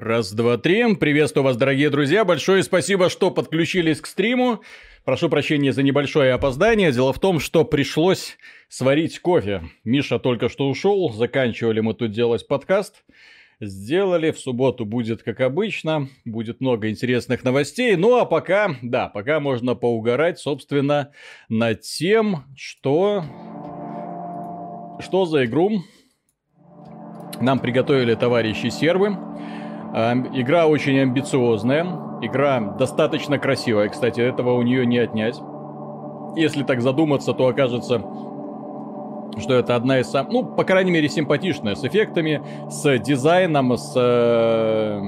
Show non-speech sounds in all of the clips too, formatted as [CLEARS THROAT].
Раз, два, три. Приветствую вас, дорогие друзья. Большое спасибо, что подключились к стриму. Прошу прощения за небольшое опоздание. Дело в том, что пришлось сварить кофе. Миша только что ушел. Заканчивали мы тут делать подкаст. Сделали. В субботу будет как обычно. Будет много интересных новостей. Ну а пока, да, пока можно поугарать, собственно, над тем, что... Что за игру нам приготовили товарищи сервы. Игра очень амбициозная, игра достаточно красивая, кстати, этого у нее не отнять. Если так задуматься, то окажется, что это одна из самых, ну, по крайней мере, симпатичная, с эффектами, с дизайном, с, э,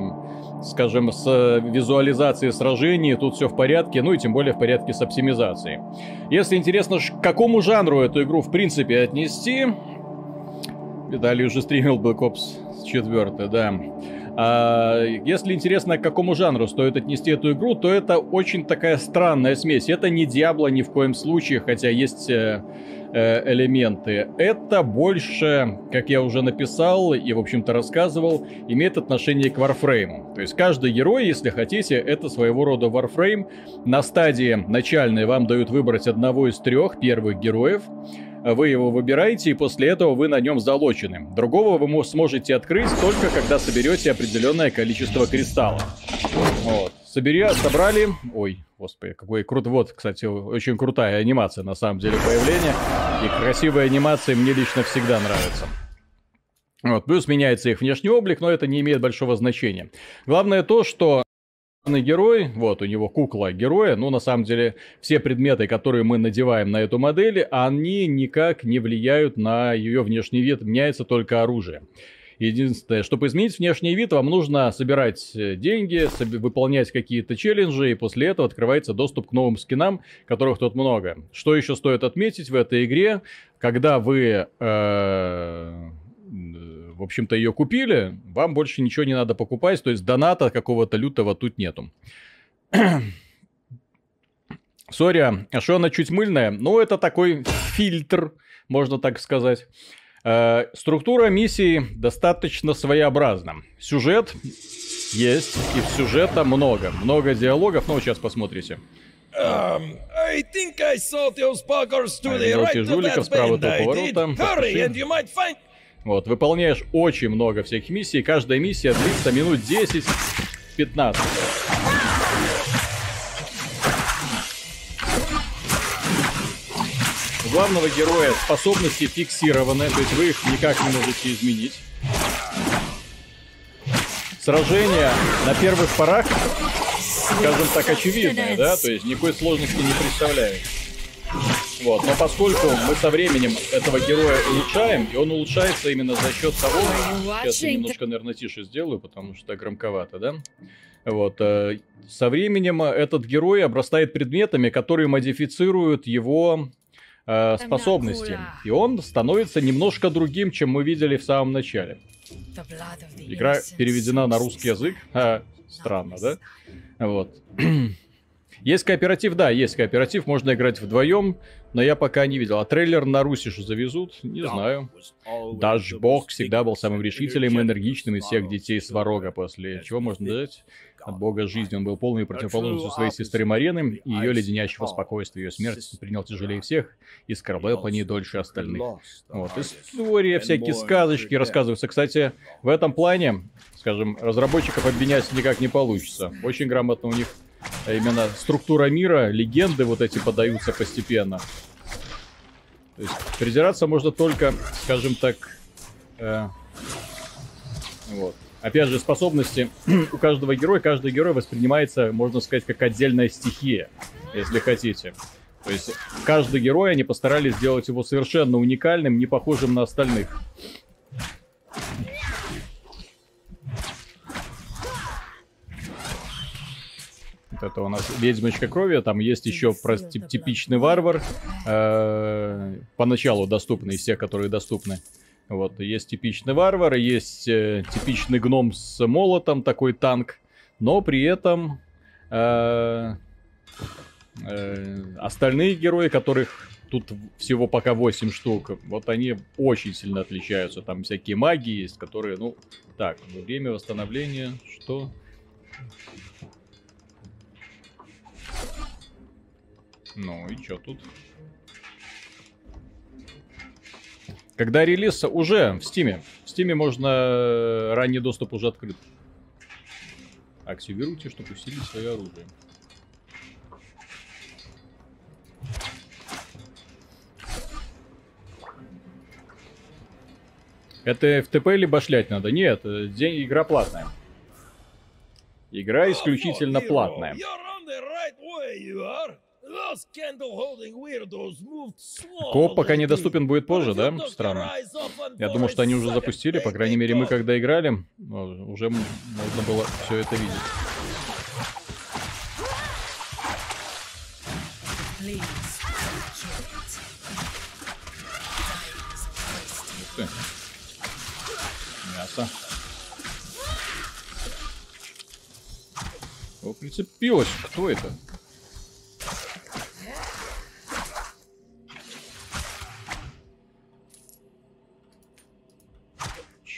скажем, с визуализацией сражений, тут все в порядке, ну и тем более в порядке с оптимизацией. Если интересно, к какому жанру эту игру в принципе отнести, Виталий уже стримил Black Ops 4, да. А, если интересно, к какому жанру стоит отнести эту игру, то это очень такая странная смесь. Это не Диабло ни в коем случае, хотя есть э, э, элементы. Это больше, как я уже написал и, в общем-то, рассказывал, имеет отношение к Warframe. То есть каждый герой, если хотите, это своего рода Warframe. На стадии начальной вам дают выбрать одного из трех первых героев. Вы его выбираете, и после этого вы на нем залочены. Другого вы сможете открыть только когда соберете определенное количество кристаллов. Вот. Собери, собрали... Ой, господи, какой крутой. Вот, кстати, очень крутая анимация, на самом деле, появления. И красивые анимации мне лично всегда нравятся. Вот, плюс меняется их внешний облик, но это не имеет большого значения. Главное то, что герой, вот у него кукла героя, ну на самом деле все предметы, которые мы надеваем на эту модель, они никак не влияют на ее внешний вид, меняется только оружие. Единственное, чтобы изменить внешний вид, вам нужно собирать э, деньги, выполнять какие-то челленджи, и после этого открывается доступ к новым скинам, которых тут много. Что еще стоит отметить в этой игре, когда вы э, в общем-то, ее купили, вам больше ничего не надо покупать, то есть доната какого-то лютого тут нету. [CLEARS THROAT] Сори, а что она чуть мыльная? Ну, это такой фильтр, можно так сказать. Э, структура миссии достаточно своеобразна. Сюжет есть, и сюжета много. Много диалогов, ну, сейчас посмотрите. Um, I think I saw those buggers to the right of that bend. I did. Hurry, and you might find... Вот, выполняешь очень много всяких миссий. Каждая миссия длится минут 10-15. У главного героя способности фиксированы, то есть вы их никак не можете изменить. Сражение на первых порах, скажем так, очевидное, да, то есть никакой сложности не представляет. Вот. Но поскольку мы со временем этого героя улучшаем, и он улучшается именно за счет того... Сейчас я немножко, наверное, тише сделаю, потому что громковато, да? Вот. Э, со временем этот герой обрастает предметами, которые модифицируют его э, способности. И он становится немножко другим, чем мы видели в самом начале. Игра переведена на русский язык. А, странно, да? Вот. [CLEARS THROAT] Есть кооператив, да, есть кооператив, можно играть вдвоем, но я пока не видел. А трейлер на Руси же завезут? Не знаю. Даже Бог всегда был самым решительным и энергичным из всех детей Сварога, после чего можно дать от бога жизни. Он был полной противоположностью своей сестры Марены и ее леденящего спокойствия. Ее смерть принял тяжелее всех и скорбел по ней дольше остальных. Вот. История, всякие сказочки рассказываются. Кстати, в этом плане, скажем, разработчиков обвинять никак не получится. Очень грамотно у них именно структура мира, легенды вот эти подаются постепенно. То есть придираться можно только, скажем так, э, вот. Опять же, способности [CLEARS THROAT] у каждого героя, каждый герой воспринимается, можно сказать, как отдельная стихия, если хотите. То есть каждый герой, они постарались сделать его совершенно уникальным, не похожим на остальных. Вот это у нас ведьмочка крови. Там есть еще типичный варвар. Э, поначалу доступный из тех, которые доступны. Вот, есть типичный варвар, есть э, типичный гном с молотом, такой танк. Но при этом э, э, остальные герои, которых тут всего пока 8 штук. Вот они очень сильно отличаются. Там всякие магии есть, которые, ну, так, время восстановления, что? Ну и что тут? Когда релиз уже в Стиме. В Стиме можно... Э, ранний доступ уже открыт. Активируйте, чтобы усилить свое оружие. Это FTP или башлять надо? Нет, э, день, игра платная. Игра исключительно платная. Коп пока недоступен будет позже, да? Странно. Я думал, что они уже запустили, по крайней мере, мы когда играли, уже можно было все это видеть. Мясо. О, прицепилось. Кто это?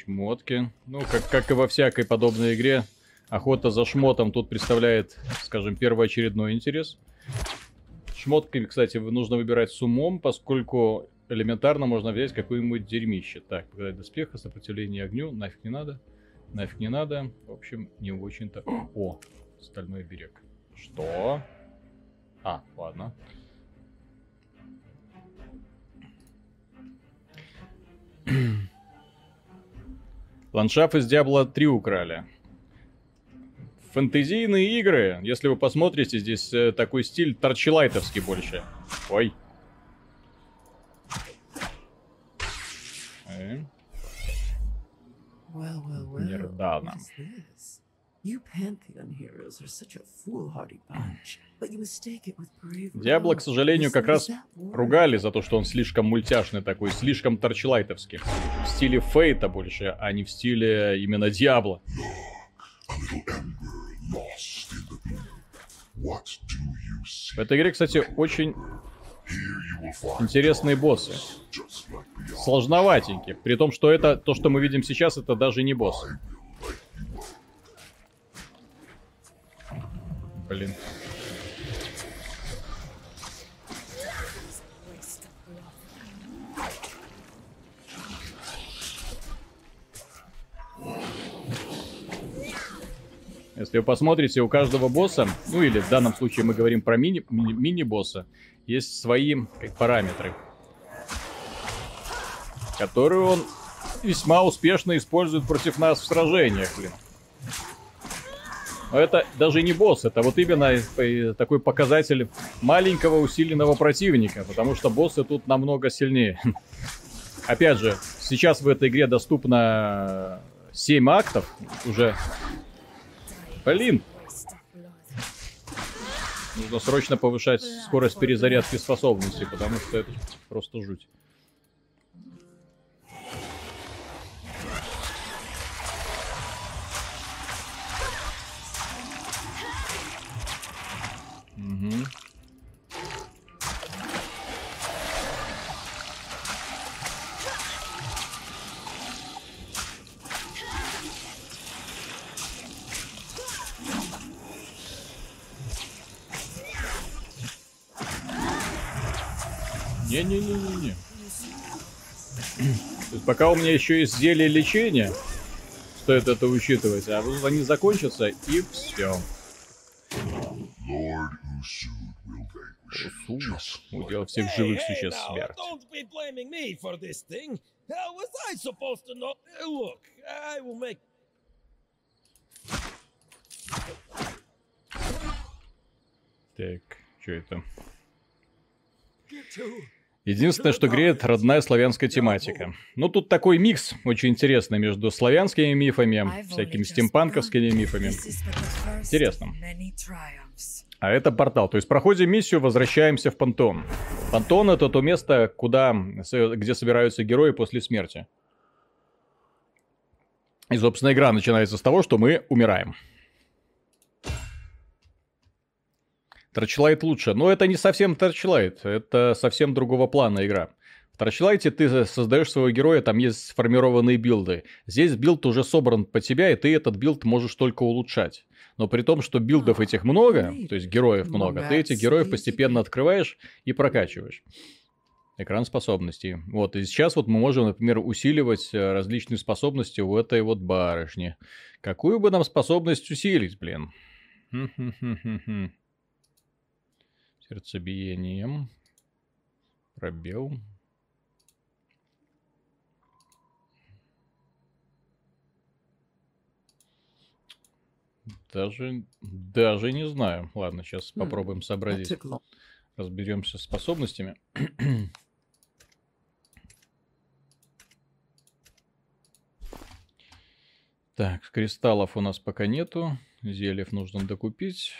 Шмотки. Ну, как, как и во всякой подобной игре, охота за шмотом тут представляет, скажем, первоочередной интерес. Шмотки, кстати, нужно выбирать с умом, поскольку элементарно можно взять какое-нибудь дерьмище. Так, показать доспеха, сопротивление огню, нафиг не надо. Нафиг не надо. В общем, не очень-то... О, стальной берег. Что? А, ладно. Ландшафт из Diablo 3 украли. Фэнтезийные игры, если вы посмотрите, здесь э, такой стиль торчелайтовский больше. Ой. Э. Well, well, well. Нирдана. Диабло, к сожалению, как раз ругали за то, что он слишком мультяшный такой, слишком торчлайтовский. В стиле Фейта больше, а не в стиле именно Диабло. В этой игре, кстати, очень интересные боссы. Сложноватенькие. При том, что это то, что мы видим сейчас, это даже не босс. Блин. Если вы посмотрите, у каждого босса, ну или в данном случае мы говорим про мини, мини, мини-босса, есть свои как, параметры, которые он весьма успешно использует против нас в сражениях, блин. Но это даже не босс, это вот именно такой показатель маленького усиленного противника, потому что боссы тут намного сильнее. [LAUGHS] Опять же, сейчас в этой игре доступно 7 актов уже. Блин! Нужно срочно повышать скорость перезарядки способностей, потому что это просто жуть. Угу. Не-не-не-не-не. Пока у меня еще есть зелье лечения, стоит это учитывать, а вот они закончатся и все. Удел всех живых существ смерть. Так, что это? Единственное, что греет, родная славянская тематика. Ну, тут такой микс очень интересный между славянскими мифами, всякими стимпанковскими мифами. Интересно. А это портал. То есть проходим миссию, возвращаемся в Пантон. Пантон это то место, куда, где собираются герои после смерти. И, собственно, игра начинается с того, что мы умираем. Torchlight лучше, но это не совсем Torchlight, это совсем другого плана игра. В Torchlight е ты создаешь своего героя, там есть сформированные билды. Здесь билд уже собран под тебя, и ты этот билд можешь только улучшать. Но при том, что билдов этих много, то есть героев много, ты этих героев постепенно открываешь и прокачиваешь. Экран способностей. Вот, и сейчас вот мы можем, например, усиливать э, различные способности у этой вот барышни. Какую бы нам способность усилить, блин? Сердцебиением. Пробел. Даже, даже не знаю. Ладно, сейчас хм, попробуем сообразить. Разберемся с способностями. [CLEARS THROAT] Так, кристаллов у нас пока нету. Зельев нужно докупить.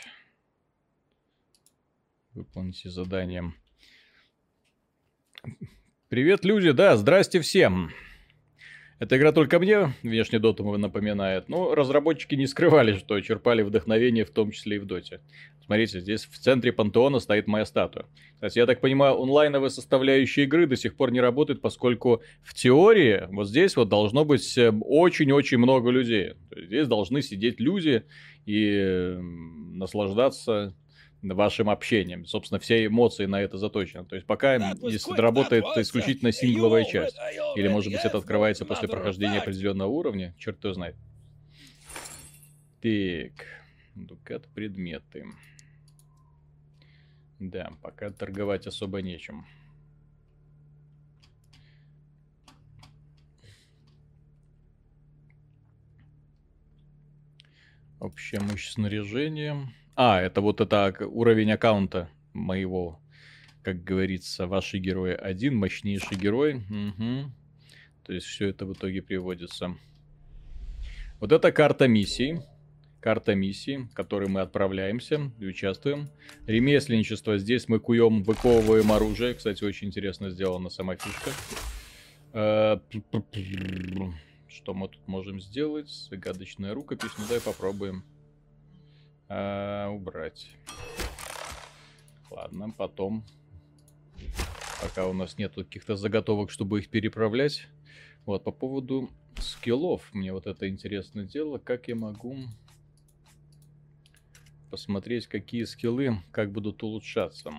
Выполните задание. Привет, люди! Да, здрасте всем! Эта игра только мне внешне доту напоминает, но разработчики не скрывали, что черпали вдохновение в том числе и в доте. Смотрите, здесь в центре пантеона стоит моя статуя. Кстати, я так понимаю, онлайновая составляющая игры до сих пор не работает, поскольку в теории вот здесь вот должно быть э, очень-очень много людей. Здесь должны сидеть люди и наслаждаться вашим общением. Собственно, все эмоции на это заточены. То есть пока, если работает исключительно сингловая часть, или, может быть, это открывается после прохождения определенного уровня, черт кто знает. Так, дукат предметы. Да, пока торговать особо нечем. Общее мощь снаряжения. А, это вот это уровень аккаунта моего, как говорится, ваши герои. Один мощнейший герой. Угу. То есть все это в итоге приводится. Вот это карта миссий. Карта миссии, в которой мы отправляемся и участвуем. Ремесленничество. Здесь мы куем, выковываем оружие. Кстати, очень интересно сделана сама фишка. Э, что мы тут можем сделать? Загадочная рукопись. Ну, давай попробуем. А, убрать. Ладно, потом. Пока у нас нет каких-то заготовок, чтобы их переправлять. Вот, по поводу скиллов. Мне вот это интересное дело. Как я могу посмотреть, какие скиллы, как будут улучшаться.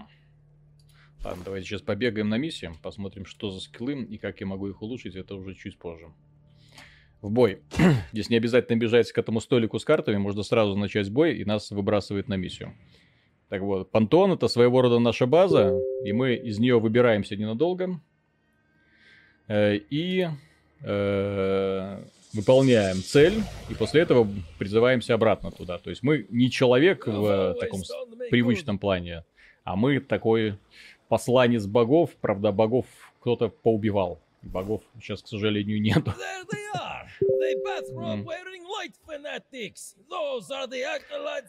Ладно, давайте сейчас побегаем на миссию, посмотрим, что за скиллы и как я могу их улучшить. Это уже чуть позже в бой. [CLEARS THROAT] Здесь не обязательно бежать к этому столику с картами, можно сразу начать бой, и нас выбрасывает на миссию. Так вот, Пантон это своего рода наша база, и мы из нее выбираемся ненадолго. Э, и э, выполняем цель, и после этого призываемся обратно туда. То есть мы не человек в таком привычном плане, а мы такой посланец богов, правда, богов кто-то поубивал. Богов сейчас, к сожалению, нету. [LAUGHS]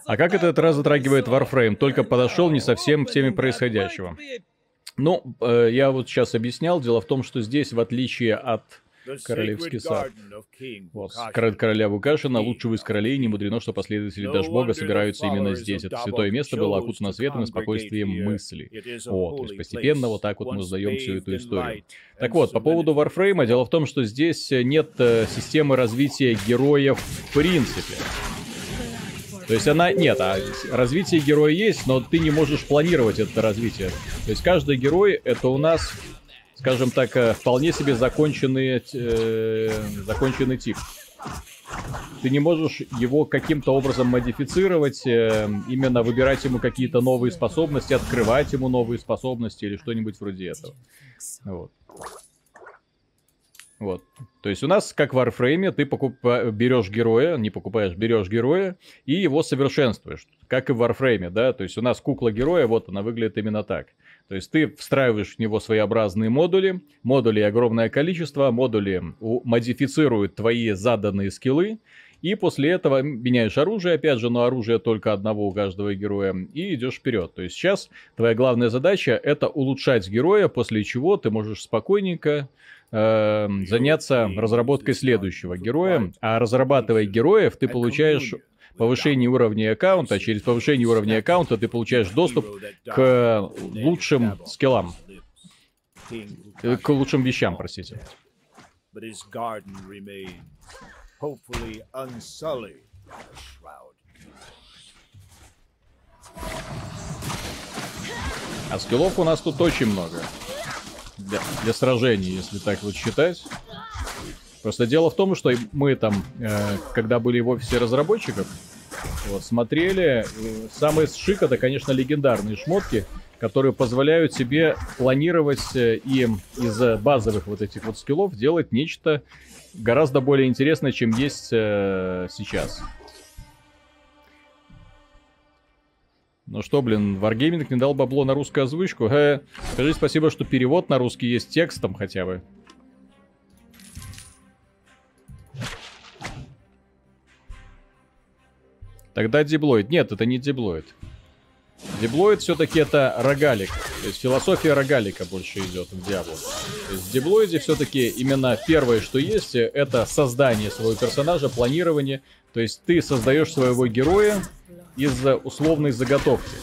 А как этот раз затрагивает Warframe? Только подошел не совсем к теме происходящего. Ну, э, я вот сейчас объяснял. Дело в том, что здесь, в отличие от Королевский сад. Вот, короля Вукашина, лучшего из королей, не мудрено, что последователи Дашбога собираются именно здесь. Это святое место было окутано светом и спокойствием мысли. Вот, то есть постепенно вот так вот мы узнаем всю эту историю. Так вот, по поводу Warframe, дело в том, что здесь нет э, системы развития героев в принципе. То есть она... Нет, а развитие героя есть, но ты не можешь планировать это развитие. То есть каждый герой это у нас скажем так, э, вполне себе законченный, э, законченный тип. Ты не можешь его каким-то образом модифицировать, э, именно выбирать ему какие-то новые способности, открывать ему новые способности или что-нибудь вроде этого. Вот. Вот. То есть у нас, как в Warframe, ты покупа... берешь героя, не покупаешь, берешь героя и его совершенствуешь. Как и в Warframe, да. То есть у нас кукла героя, вот она выглядит именно так. То есть ты встраиваешь в него своеобразные модули, модулей огромное количество, модули модифицируют твои заданные скиллы, и после этого меняешь оружие, опять же, но оружие только одного у каждого героя, и идешь вперед. То есть сейчас твоя главная задача это улучшать героя, после чего ты можешь спокойненько э, заняться разработкой следующего героя. А разрабатывая героев, ты получаешь повышение уровня аккаунта, через повышение уровня аккаунта ты получаешь доступ к лучшим скиллам. К лучшим вещам, простите. А скиллов у нас тут очень много. Для, для сражений, если так вот считать. Просто дело в том, что мы там, э, когда были в офисе разработчиков, вот, смотрели, э, самый шик это, конечно, легендарные шмотки, которые позволяют себе планировать э, и из базовых вот этих вот скиллов делать нечто гораздо более интересное, чем есть э, сейчас. Ну что, блин, Wargaming не дал бабло на русскую озвучку? Э, скажи спасибо, что перевод на русский есть текстом хотя бы. Тогда диблоид. Нет, это не диблоид. Диблоид все-таки это рогалик. То есть философия рогалика больше идет в Диабло. То есть в Диблоиде все-таки именно первое, что есть, это создание своего персонажа, планирование. То есть ты создаешь своего героя из условной заготовки.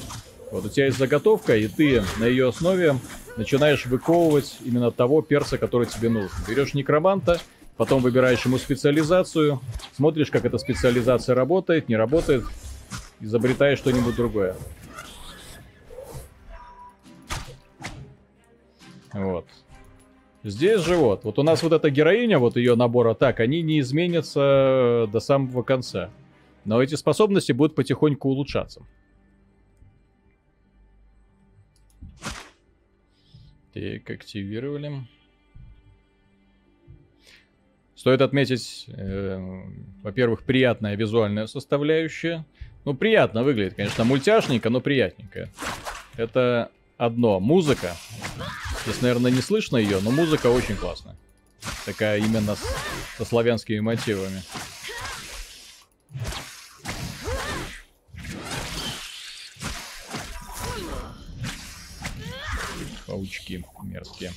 Вот у тебя есть заготовка, и ты на ее основе начинаешь выковывать именно того перса, который тебе нужен. Берешь некроманта, Потом выбираешь ему специализацию, смотришь, как эта специализация работает, не работает, изобретаешь что-нибудь другое. Вот. Здесь же вот, вот у нас вот эта героиня, вот ее набор атак, они не изменятся до самого конца. Но эти способности будут потихоньку улучшаться. Так, активировали. Стоит отметить, э, во-первых, приятная визуальная составляющая. Ну, приятно выглядит, конечно, мультяшненько, но приятненько. Это одно. Музыка. Здесь, наверное, не слышно ее, но музыка очень классная. Такая именно с, со славянскими мотивами. Паучки мерзкие.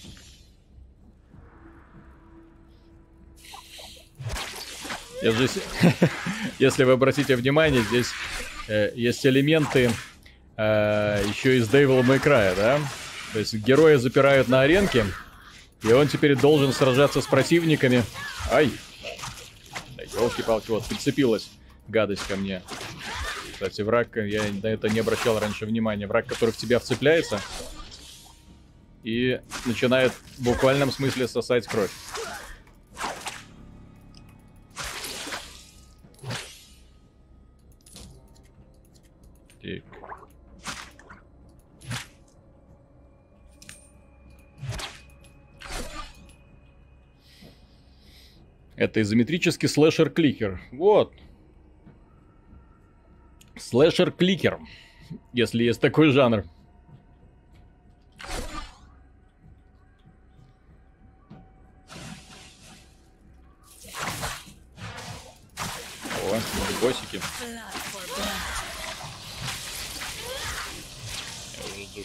Здесь, [LAUGHS] если вы обратите внимание, здесь э, есть элементы э, еще из Devil May Cry, да? То есть героя запирают на аренке, и он теперь должен сражаться с противниками. Ай! Да, елки-палки, вот, прицепилась гадость ко мне. Кстати, враг, я на это не обращал раньше внимания. Враг, который в тебя вцепляется и начинает в буквальном смысле сосать кровь. Так. Это изометрический слэшер-кликер. Вот. Слэшер-кликер. Если есть такой жанр.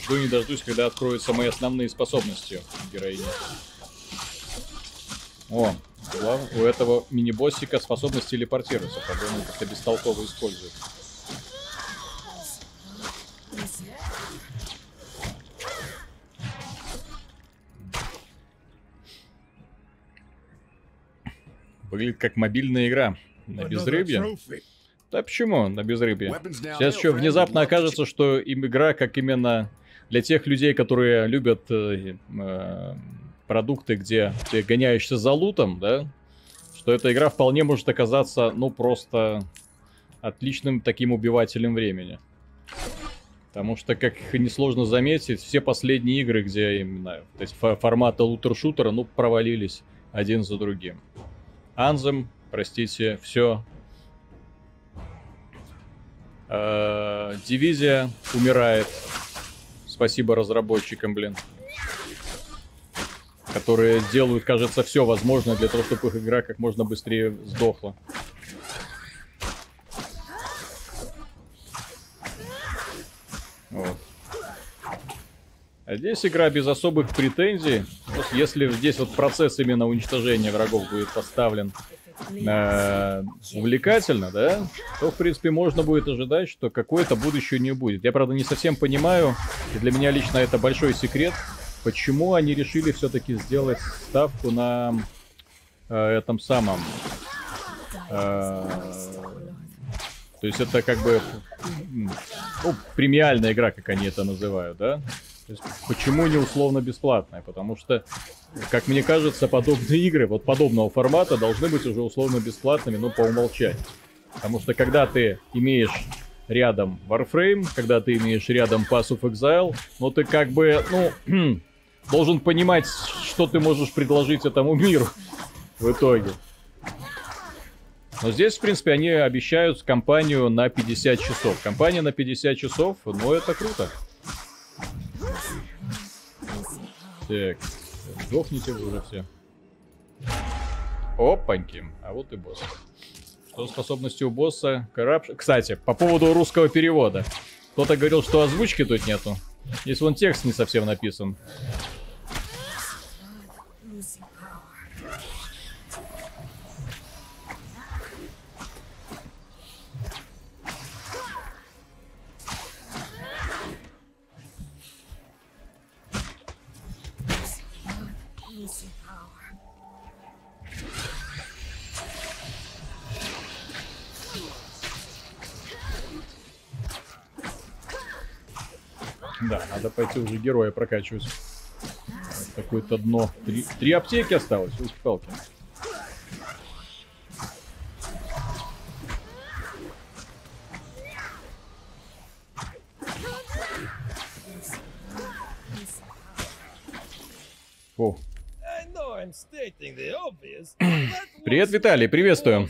Жду не дождусь, когда откроются мои основные способности героини. О, у этого мини-боссика способность телепортироваться. По-моему, как-то бестолково использует. Выглядит как мобильная игра на безрыбье. Да почему на безрыбье? Сейчас еще внезапно окажется, что им игра как именно для тех людей, которые любят э, э, продукты, где ты гоняешься за лутом, да, что эта игра вполне может оказаться, ну, просто отличным таким убивателем времени. Потому что, как несложно заметить, все последние игры, где именно то есть формата лутер-шутера, ну, провалились один за другим. Анзем, простите, все. Э, дивизия умирает Спасибо разработчикам, блин. Которые делают, кажется, все возможное для того, чтобы их игра как можно быстрее сдохла. Вот. А здесь игра без особых претензий. Если здесь вот процесс именно уничтожения врагов будет поставлен э, увлекательно, да, то, в принципе, можно будет ожидать, что какое-то будущее не будет. Я, правда, не совсем понимаю, и для меня лично это большой секрет, почему они решили все-таки сделать ставку на э, этом самом... Э, то есть это как бы ну, премиальная игра, как они это называют, да? Почему не условно бесплатная? Потому что, как мне кажется, подобные игры вот подобного формата должны быть уже условно бесплатными, ну, по умолчанию. Потому что когда ты имеешь рядом Warframe, когда ты имеешь рядом Pass of Exile, ну ты как бы, ну, [CLEARS THROAT] должен понимать, что ты можешь предложить этому миру в итоге. Но здесь, в принципе, они обещают компанию на 50 часов. Компания на 50 часов, ну это круто. Так, сдохните вы уже все. Опаньки, а вот и босс. Что способностью у босса? Коррупш... Кстати, по поводу русского перевода. Кто-то говорил, что озвучки тут нету. Здесь вон текст не совсем написан. Да, надо пойти уже героя прокачивать. Какое-то дно. Три, три аптеки осталось, ух, палки. О. Привет, Виталий, приветствую.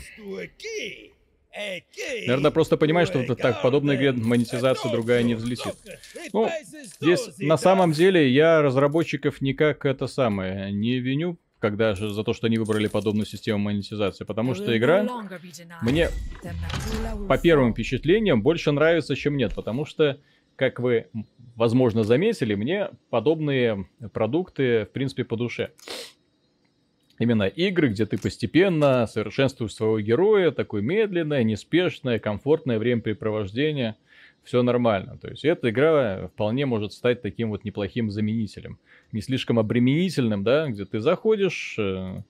Наверное, просто понимаешь, что так подобная игре монетизация другая не взлетит. Ну, здесь на самом деле я разработчиков никак это самое не виню, когда же за то, что они выбрали подобную систему монетизации, потому что игра мне по первым впечатлениям больше нравится, чем нет, потому что, как вы, возможно, заметили, мне подобные продукты, в принципе, по душе именно игры, где ты постепенно совершенствуешь своего героя, такое медленное, неспешное, комфортное времяпрепровождение, все нормально. То есть эта игра вполне может стать таким вот неплохим заменителем. Не слишком обременительным, да, где ты заходишь, э,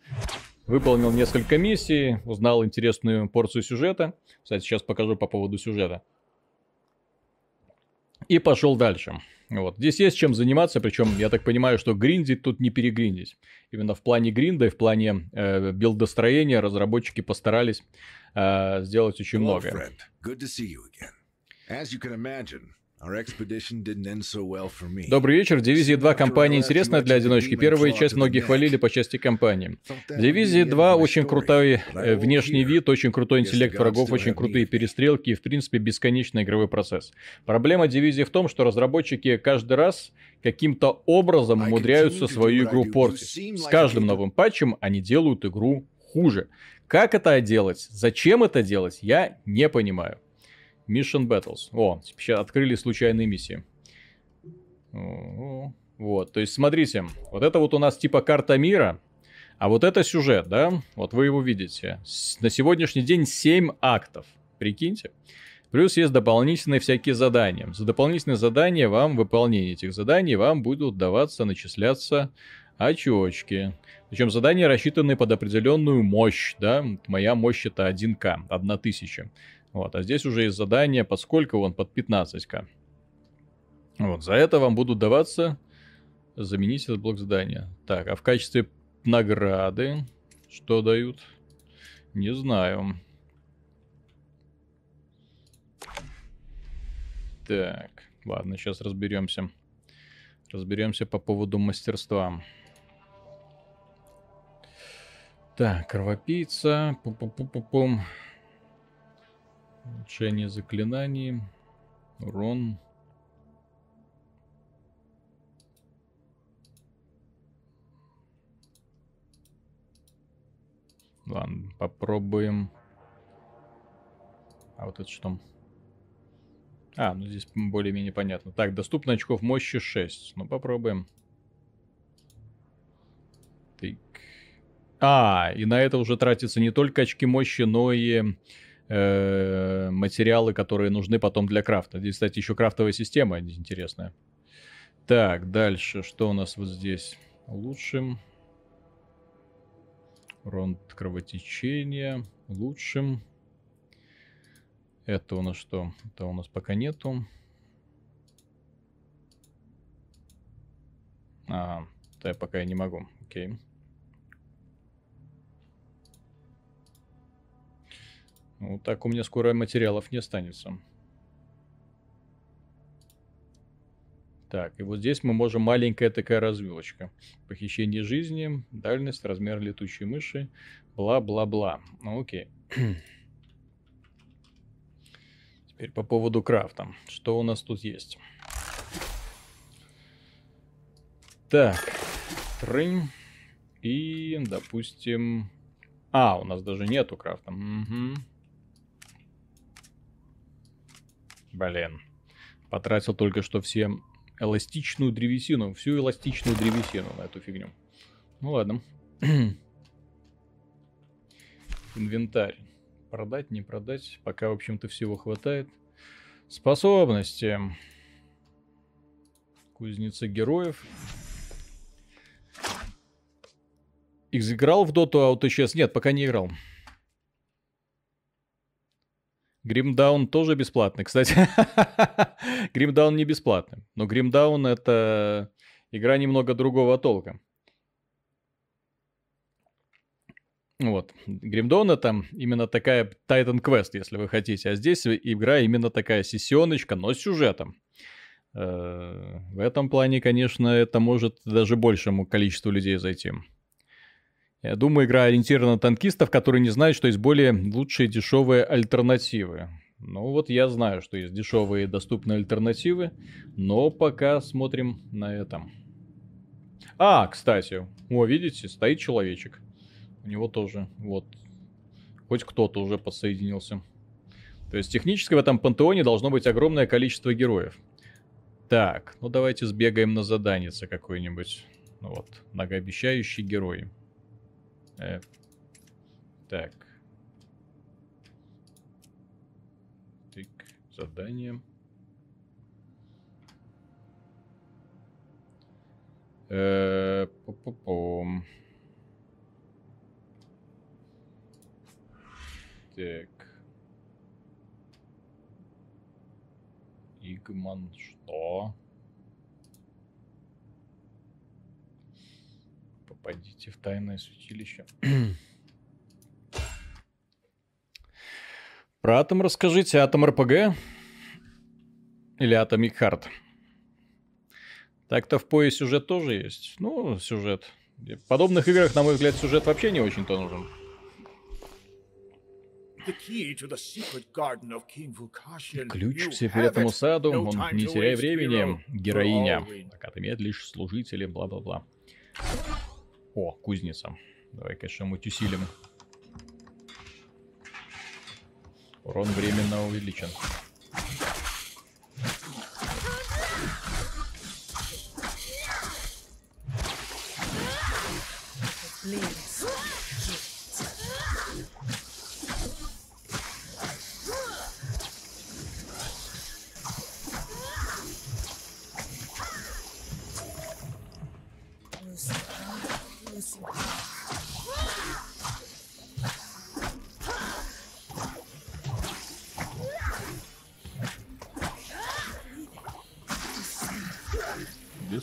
выполнил несколько миссий, узнал интересную порцию сюжета. Кстати, сейчас покажу по поводу сюжета. И пошел дальше. Вот. Здесь есть чем заниматься, причем я так понимаю, что гриндить тут не перегриндить. Именно в плане гринда и в плане э, билдостроения разработчики постарались э, сделать очень многое. Добрый вечер. В Дивизии 2 компания интересная для одиночки. Первая часть многие хвалили по части компании. В Дивизии 2 очень крутой э, внешний вид, очень крутой интеллект врагов, очень крутые перестрелки и, в принципе, бесконечный игровой процесс. Проблема Дивизии в том, что разработчики каждый раз каким-то образом умудряются свою игру портить. С каждым новым патчем они делают игру хуже. Как это делать? Зачем это делать? Я не понимаю. Mission Battles. О, сейчас открыли случайные миссии. Вот, то есть смотрите, вот это вот у нас типа карта мира, а вот это сюжет, да? Вот вы его видите. На сегодняшний день 7 актов. Прикиньте. Плюс есть дополнительные всякие задания. За дополнительные задания вам, выполнение этих заданий, вам будут даваться, начисляться очечки. Причем задания рассчитаны под определенную мощь, да? Моя мощь это 1К, 1000. Вот, а здесь уже есть задание под сколько вон, под 15к. Вот, за это вам будут даваться заменить этот блок задания. Так, а в качестве награды что дают? Не знаю. Так, ладно, сейчас разберемся. Разберемся по поводу мастерства. Так, кровопийца. Пу-пу-пу-пу-пум. Улучшение заклинаний. Урон. Ладно, попробуем. А вот это что? А, ну здесь более-менее понятно. Так, доступно очков мощи 6. Ну, попробуем. Так. А, и на это уже тратятся не только очки мощи, но и э, материалы, которые нужны потом для крафта. Здесь, кстати, еще крафтовая система интересная. Так, дальше, что у нас вот здесь? Улучшим. Урон кровотечения. Улучшим. Это у нас что? Это у нас пока нету. А, да, я пока не могу. Окей. Ну, так у меня скоро материалов не останется. Так, и вот здесь мы можем маленькая такая развилочка. Похищение жизни, дальность, размер летучей мыши, бла-бла-бла. Ну, окей. [CLEARS THROAT] Теперь по поводу крафта. Что у нас тут есть? Так, трынь. И, допустим... А, у нас даже нету крафта. Угу. Блин. Потратил только что все эластичную древесину. Всю эластичную древесину на эту фигню. Ну ладно. [CLEARS THROAT] Инвентарь. Продать, не продать. Пока, в общем-то, всего хватает. Способности. Кузница героев. Играл в доту ауточес? Нет, пока не играл. Гримдаун тоже бесплатный, кстати. [LAUGHS] Гримдаун не бесплатный. Но Гримдаун это игра немного другого толка. Вот. Гримдаун это именно такая Titan Quest, если вы хотите. А здесь игра именно такая сессионочка, но с сюжетом. Э, в этом плане, конечно, это может даже большему количеству людей зайти. Я думаю, игра ориентирована на танкистов, которые не знают, что есть более лучшие дешевые альтернативы. Ну вот я знаю, что есть дешевые доступные альтернативы, но пока смотрим на этом. А, кстати, о, видите, стоит человечек. У него тоже, вот, хоть кто-то уже подсоединился. То есть технически в этом пантеоне должно быть огромное количество героев. Так, ну давайте сбегаем на заданице какой-нибудь. Ну вот, многообещающий герой. Э, так. Тык, задание. Э, по -по -пом. Так. Игман что? Попадите в тайное святилище. [CLEARS THROAT] Про Атом расскажите. Атом РПГ? Или Atomic Heart? Так-то в поясе сюжет тоже есть. Ну, сюжет. В подобных играх, на мой взгляд, сюжет вообще не очень-то нужен. Ключ к секретному саду, он не теряй времени, героиня. Пока ты медлишь, служители, бла-бла-бла. О, кузница. Давай, конечно, муть усилим. Урон временно увеличен.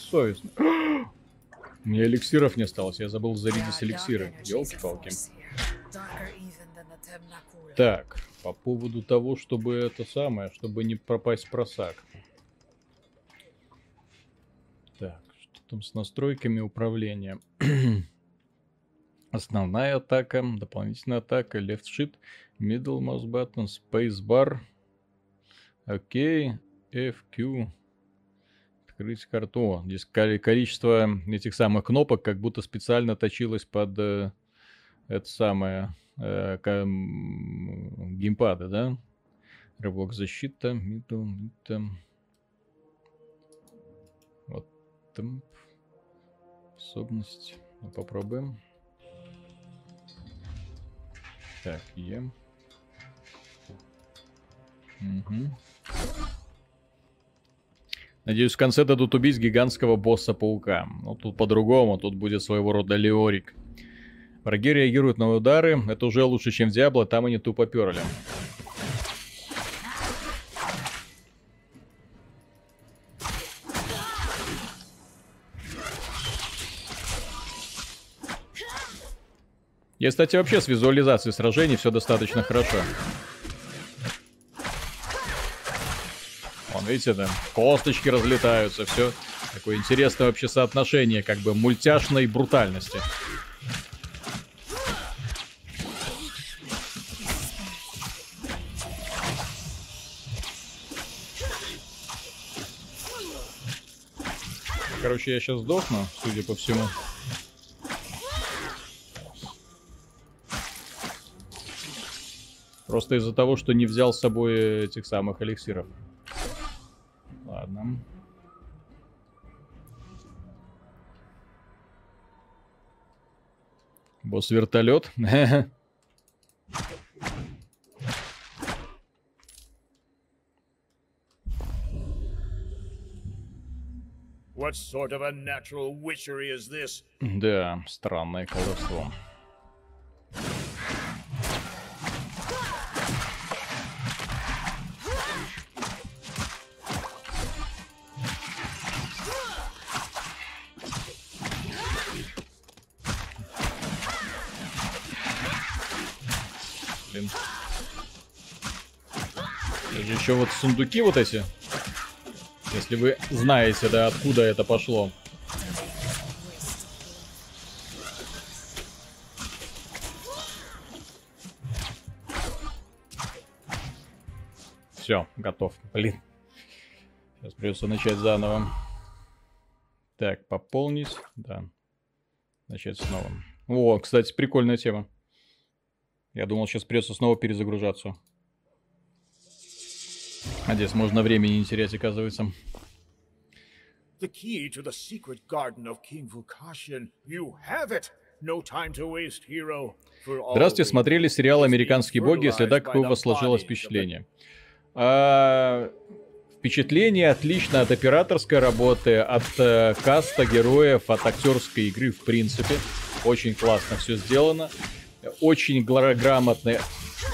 Бессовестно. Меня эликсиров не осталось, я забыл зарядить эликсиры. Елки-палки. Так, по поводу того, чтобы это самое, чтобы не пропасть в просак. Так, что там с настройками управления? [CLEARS THROAT] Основная атака, дополнительная атака, left shift, middle mouse button, space bar. Окей, FQ. Открыть карту. Здесь количество этих самых кнопок как будто специально точилось под э, это самое э, геймпады, да? Рывок защита, middle, middle. Вот там способность Ну, попробуем. Так, ем. Угу. Надеюсь, в конце дадут убить гигантского босса-паука. Ну, тут по-другому, тут будет своего рода Леорик. Враги реагируют на удары, это уже лучше, чем в Диабло, там они тупо перли. Я, кстати, вообще с визуализацией сражений все достаточно хорошо. Видите, там косточки разлетаются, все. Такое интересное вообще соотношение, как бы, мультяшной брутальности. Короче, я сейчас сдохну, судя по всему. Просто из-за того, что не взял с собой этих самых эликсиров. Ладно. Босс-вертолет. What sort of unnatural witchery is this? Да, странное колдовство. Еще вот сундуки вот эти. Если вы знаете, да, откуда это пошло. Все, готов. Блин. Сейчас придется начать заново. Так, пополнить. Да. Начать снова. О, кстати, прикольная тема. Я думал, сейчас придется снова перезагружаться. А здесь можно времени не терять, оказывается. The key to the secret garden of King Vukashian. You have it. No time to waste, hero. Здравствуйте, смотрели сериал «Американские боги», если да, какое у вас сложилось впечатление? А, впечатление отлично от операторской работы, от э, каста героев, от актерской игры в принципе. Очень классно все сделано. Очень грамотный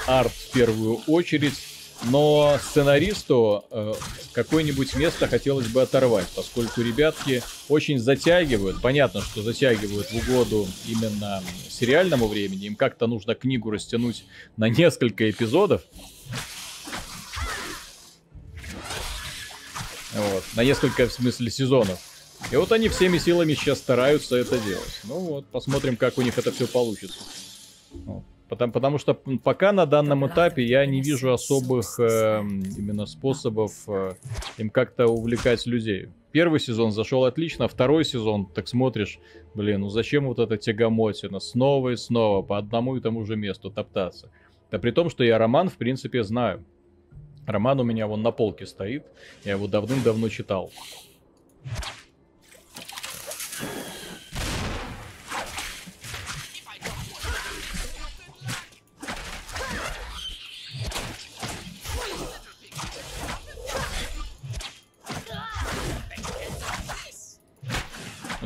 арт в первую очередь. Но сценаристу э, какое-нибудь место хотелось бы оторвать, поскольку ребятки очень затягивают. Понятно, что затягивают в угоду именно сериальному времени. Им как-то нужно книгу растянуть на несколько эпизодов. Вот, на несколько, в смысле, сезонов. И вот они всеми силами сейчас стараются это делать. Ну вот, посмотрим, как у них это все получится. Вот. Потому, потому что пока на данном этапе я не вижу особых э, именно способов э, им как-то увлекать людей. Первый сезон зашел отлично, второй сезон, так смотришь, блин, ну зачем вот эта тягомотина снова и снова по одному и тому же месту топтаться. Да при том, что я роман, в принципе, знаю. Роман у меня вон на полке стоит, я его давным-давно читал.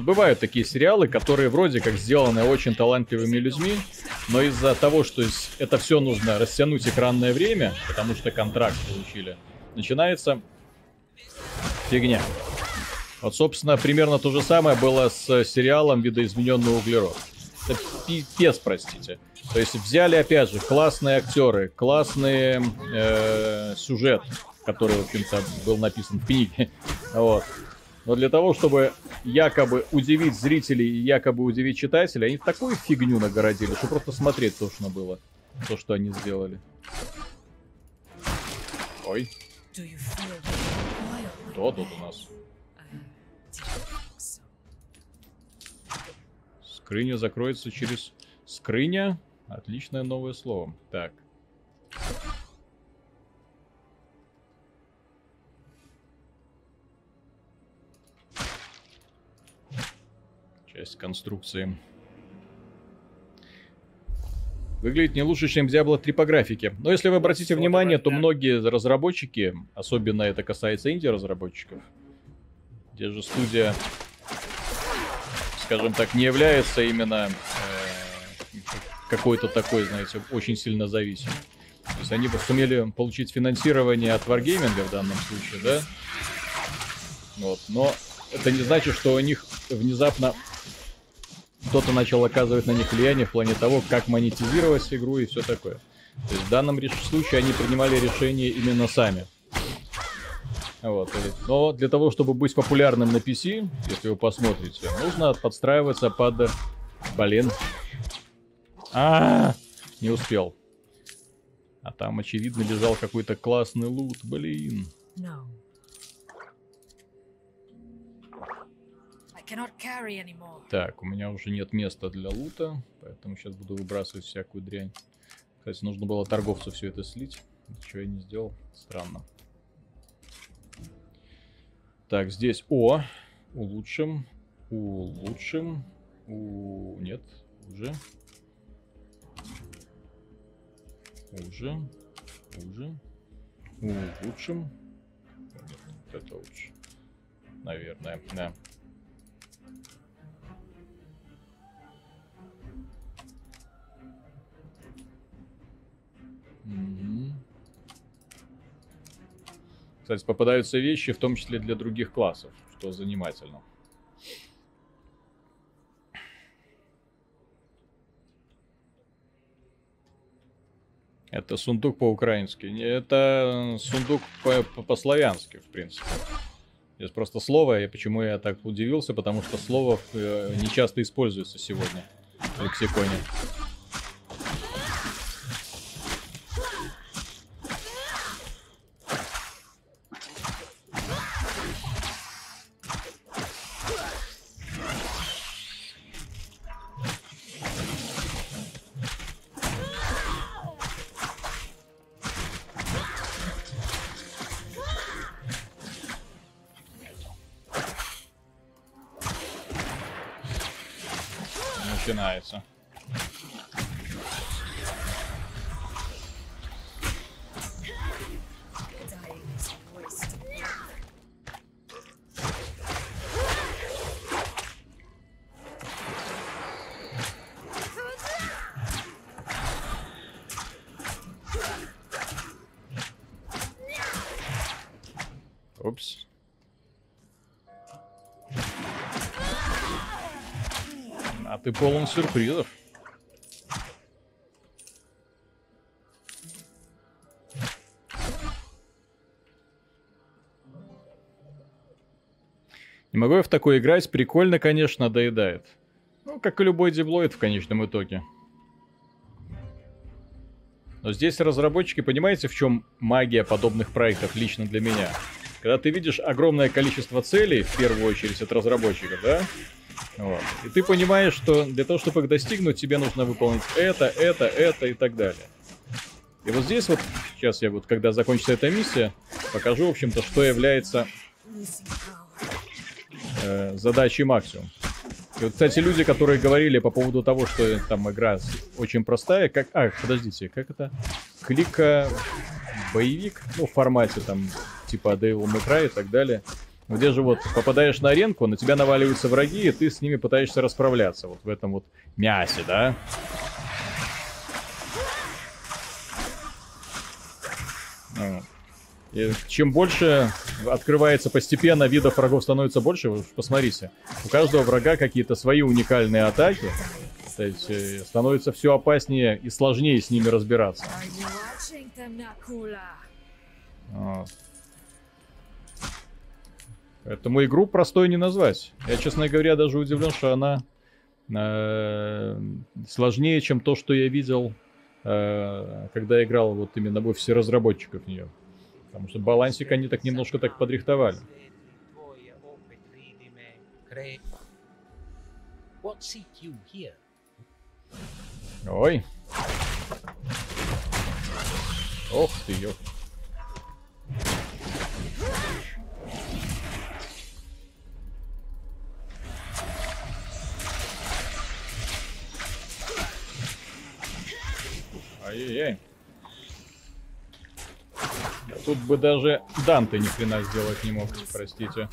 Бывают такие сериалы, которые вроде как сделаны очень талантливыми людьми, но из-за того, что это все нужно растянуть экранное время, потому что контракт получили, начинается фигня. Вот, собственно, примерно то же самое было с сериалом «Видоизмененный углерод». Это пипец, простите. То есть взяли, опять же, классные актеры, классный э, сюжет, который, в общем-то, был написан в книге. [LAUGHS] Вот. Но для того, чтобы якобы удивить зрителей и якобы удивить читателей, они такую фигню нагородили, что просто смотреть тошно было. То, что они сделали. Ой, кто тут у нас? Скрыня закроется через... Скрыня? Отличное новое слово. Так. Часть конструкции. Выглядит не лучше, чем Diablo 3 по графике. Но если вы обратите внимание, то многие разработчики, особенно это касается инди-разработчиков, где же студия, скажем так, не является именно э, какой-то такой, знаете, очень сильно зависим. То есть они бы сумели получить финансирование от Wargaming в данном случае, да? Вот. Но это не значит, что у них внезапно кто-то начал оказывать на них влияние в плане того, как монетизировать игру и все такое. То есть в данном случае они принимали решение именно сами. Вот. Но для того, чтобы быть популярным на PC, если вы посмотрите, нужно подстраиваться под... Блин. А, -а, -а не успел. А там, очевидно, лежал какой-то классный лут. Блин. No. Так, у меня уже нет места для лута, поэтому сейчас буду выбрасывать всякую дрянь. Кстати, нужно было торговцу все это слить. Ничего я не сделал. Странно. Так, здесь... О! Улучшим. Улучшим. У... Нет, уже. Уже. Уже. Улучшим. Это лучше. Наверное, да. Кстати, попадаются вещи, в том числе для других классов, что занимательно. Это сундук по-украински. Это сундук по-славянски, в принципе. Здесь просто слово, и почему я так удивился, потому что слово э, не часто используется сегодня в лексиконе. Полон сюрпризов. Не могу я в такое играть, прикольно, конечно, доедает. Ну, как и любой диблоид в конечном итоге. Но здесь разработчики, понимаете, в чем магия подобных проектов лично для меня? Когда ты видишь огромное количество целей, в первую очередь от разработчиков, да? Вот. И ты понимаешь, что для того, чтобы их достигнуть, тебе нужно выполнить это, это, это и так далее. И вот здесь вот, сейчас я вот, когда закончится эта миссия, покажу, в общем-то, что является э, задачей максимум. И вот, кстати, люди, которые говорили по поводу того, что там игра очень простая, как... А, подождите, как это? Клика боевик, ну, в формате там, типа Devil May Cry и так далее где же вот попадаешь на аренку, на тебя наваливаются враги, и ты с ними пытаешься расправляться. Вот в этом вот мясе, да? И чем больше открывается постепенно, видов врагов становится больше, вы посмотрите. У каждого врага какие-то свои уникальные атаки. То есть э, становится все опаснее и сложнее с ними разбираться. Вот. Поэтому игру простой не назвать. Я, честно говоря, даже удивлен, что она э, сложнее, чем то, что я видел, э, когда играл вот именно в офисе разработчиков в нее. Потому что балансик они так немножко так подрихтовали. Ой. Ох ты, Ай-яй-яй. Тут бы даже Данте ни хрена сделать не мог, простите.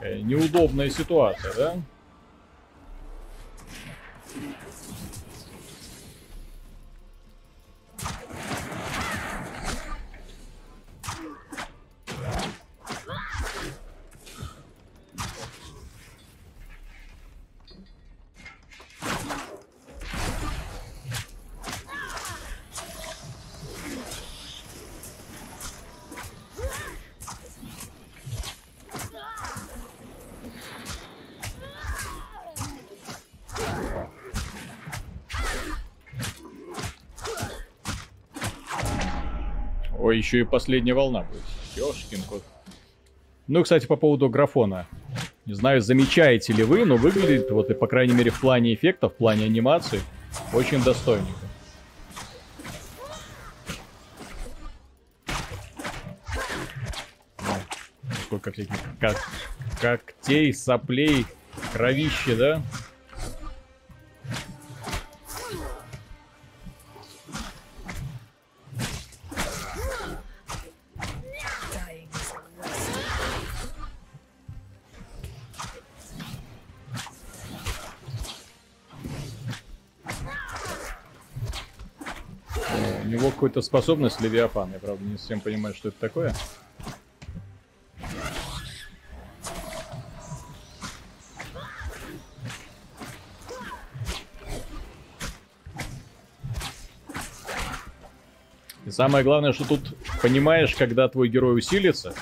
Э, неудобная ситуация, да? Еще и последняя волна будет. Ёшкин кот. Ну, кстати, по поводу графона. Не знаю, замечаете ли вы, но выглядит, вот и по крайней мере в плане эффектов, в плане анимации, очень достойненько. Сколько всяких как, когтей, соплей, кровище, да? Какая-то способность Левиафан. Я, правда, не совсем понимаю, что это такое. И самое главное, что тут понимаешь, когда твой герой усилится,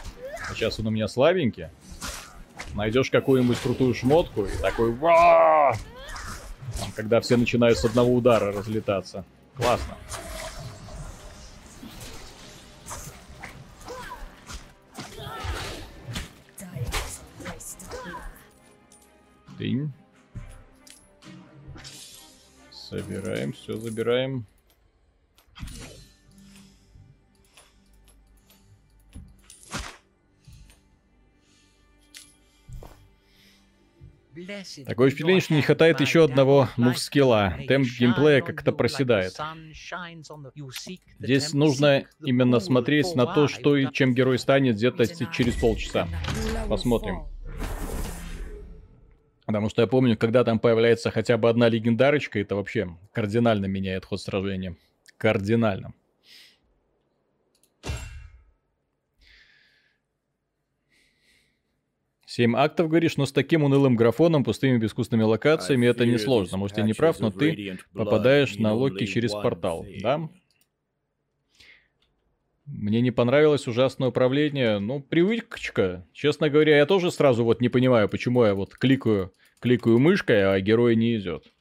а сейчас он у меня слабенький, найдешь какую-нибудь крутую шмотку и такой «Ва!» Когда все начинают с одного удара разлетаться. Классно. Тынь. Собираем, все забираем. Такое впечатление, что не хватает еще одного мувскилла. Темп геймплея как-то проседает. Здесь нужно именно смотреть на то, что и чем герой станет где-то через полчаса. Посмотрим. Потому что я помню, когда там появляется хотя бы одна легендарочка, это вообще кардинально меняет ход сражения. Кардинально. Семь актов, говоришь, но с таким унылым графоном, пустыми безвкусными локациями, это несложно. Может, я не прав, но ты попадаешь на Локи через портал, да? Мне не понравилось ужасное управление. Ну, привычка. Честно говоря, я тоже сразу вот не понимаю, почему я вот кликаю, кликаю мышкой, а герой не идет.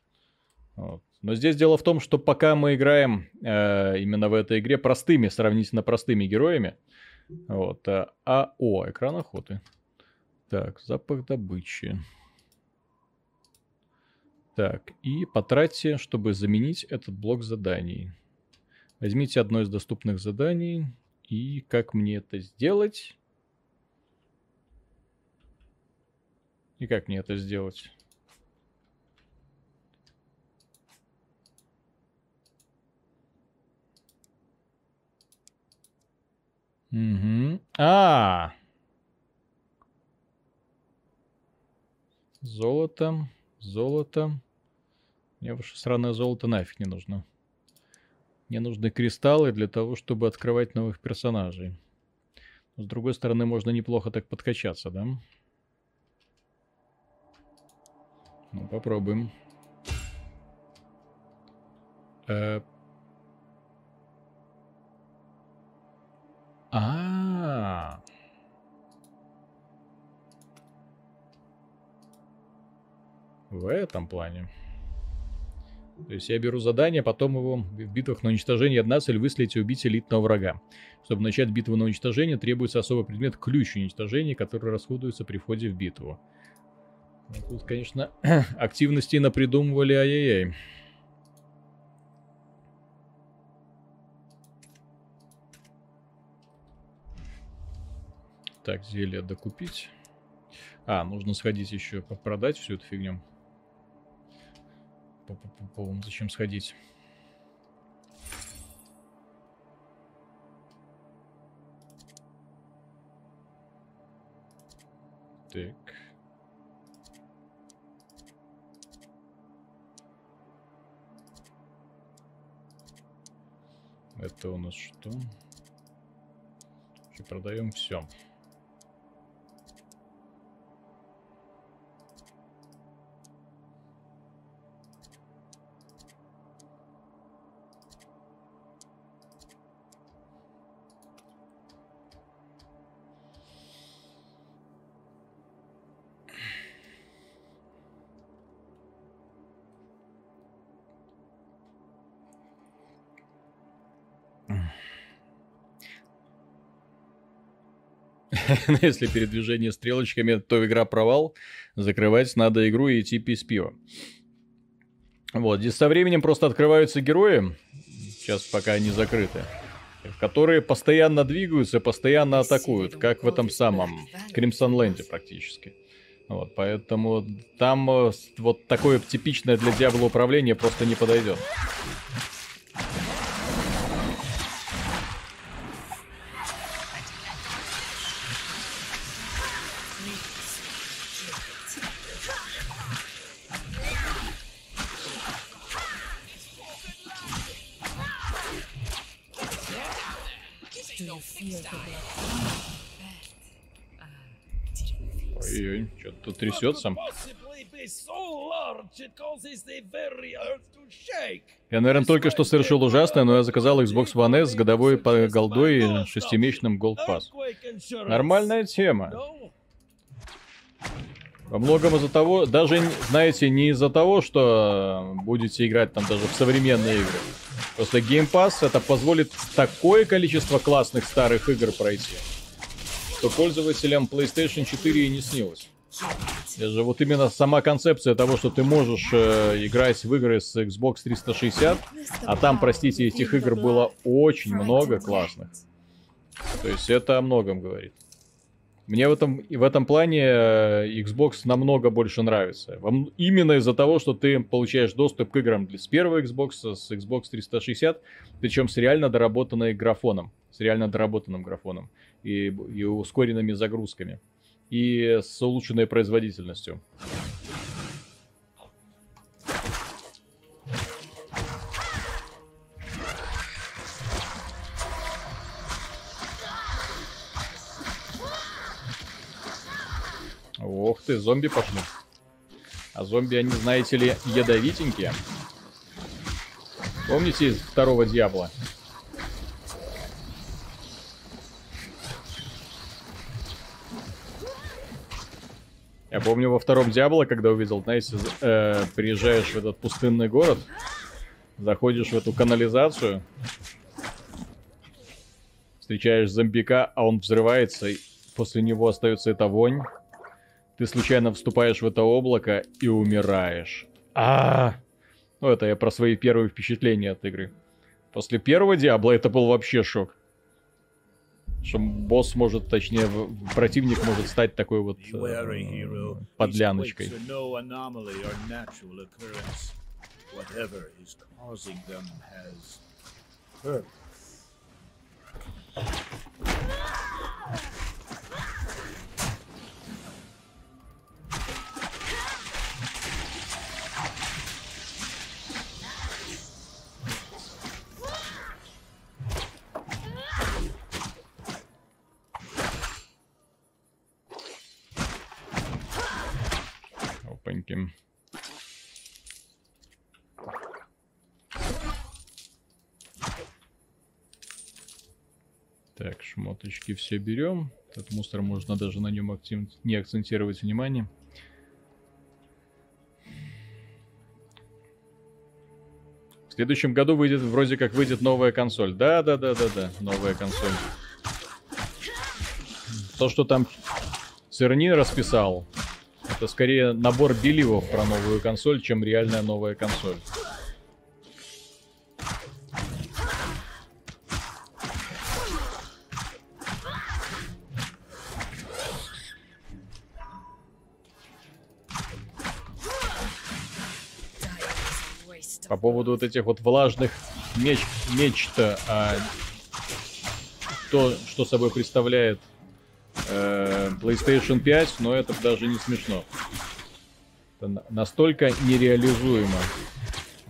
Вот. Но здесь дело в том, что пока мы играем э, именно в этой игре простыми, сравнительно простыми героями, вот, э, а, о, экран охоты. Так, запах добычи. Так, и потратьте, чтобы заменить этот блок заданий. Возьмите одно из доступных заданий. И как мне это сделать? И как мне это сделать? Угу. А, Золото, золото. Мне ваше сраное золото нафиг не нужно. Мне нужны кристаллы для того, чтобы открывать новых персонажей. С другой стороны, можно неплохо так подкачаться, да? Ну, попробуем. Э. А. В этом плане. То есть я беру задание, потом его в битвах на уничтожение одна цель выследить и убить элитного врага. Чтобы начать битву на уничтожение, требуется особый предмет ключ уничтожения, который расходуется при входе в битву. Ну, Тут, конечно, [CLEARS THROAT] активностей напридумывали ай-яй-яй. Так, зелье докупить. А, нужно сходить еще продать всю эту фигню. Зачем сходить? Так. Это у нас что? Продаем все. [LAUGHS] Если передвижение стрелочками, то игра провал. Закрывать надо игру и идти пить пиво. Вот, здесь со временем просто открываются герои, сейчас пока они закрыты, которые постоянно двигаются, постоянно атакуют, как в этом самом Кримсон Ленде практически. Вот, поэтому там э, вот такое типичное для Диабло управление просто не подойдет. Ой-ой, что-то тут трясется. Я, наверное, только что совершил ужасное, но я заказал Xbox One S с годовой по голдой и шестимесячным Gold Pass. Нормальная тема. Во многом из-за того, даже, знаете, не из-за того, что будете играть там даже в современные игры. Просто Game Pass это позволит такое количество классных старых игр пройти что пользователям PlayStation 4 и не снилось. Даже вот именно сама концепция того, что ты можешь э, играть в игры с Xbox 360, а там, простите, этих игр было очень много классных. То есть это о многом говорит. Мне в этом, в этом плане э, Xbox намного больше нравится. Именно из-за того, что ты получаешь доступ к играм с первого Xbox, с Xbox 360, причем с реально доработанным графоном. С реально доработанным графоном и, и ускоренными загрузками. И с улучшенной производительностью. Ох ты, зомби пошли. А зомби, они, знаете ли, ядовитенькие. Помните из второго Дьявола? Я помню во втором Диабло, когда увидел, знаете, э, приезжаешь в этот пустынный город, заходишь в эту канализацию, встречаешь зомбика, а он взрывается, и после него остается эта вонь. Ты случайно вступаешь в это облако и умираешь. А, -а, -а. Ну это я про свои первые впечатления от игры. После первого Диабла это был вообще шок что босс может, точнее, противник может стать такой вот э, подляночкой. Whatever is causing them has Шмоточки все берем. Этот мусор можно даже на нем актив... не акцентировать внимание. В следующем году выйдет, вроде как выйдет новая консоль. Да, да, да, да, да, новая консоль. То, что там Цернин расписал, это скорее набор беливов про новую консоль, чем реальная новая консоль. Поводу вот этих вот влажных меч, меч-то, а то, что собой представляет э, PlayStation 5, но это даже не смешно. Это настолько нереализуемо,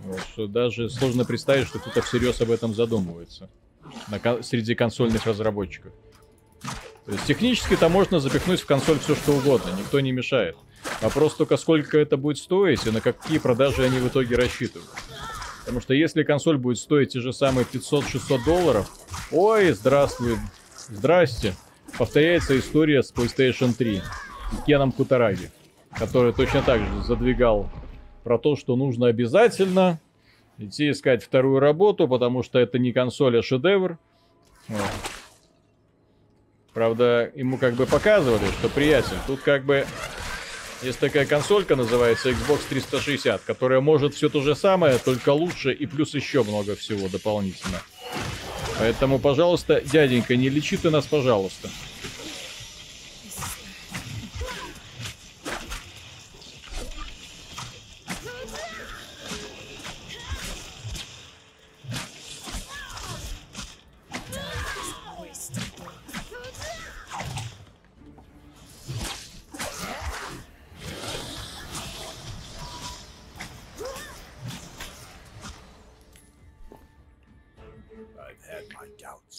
вот, что даже сложно представить, что кто-то всерьез об этом задумывается на, среди консольных разработчиков. То есть технически-то можно запихнуть в консоль все что угодно, никто не мешает. Вопрос только, сколько это будет стоить и на какие продажи они в итоге рассчитывают. Потому что если консоль будет стоить те же самые 500-600 долларов, ой, здравствуй, здрасте, повторяется история с PlayStation 3 и Кеном Кутараги, который точно так же задвигал про то, что нужно обязательно идти искать вторую работу, потому что это не консоль, а шедевр. Вот. Правда, ему как бы показывали, что, приятель, тут как бы есть такая консолька, называется Xbox 360, которая может все то же самое, только лучше и плюс еще много всего дополнительно. Поэтому, пожалуйста, дяденька, не лечи ты нас, пожалуйста.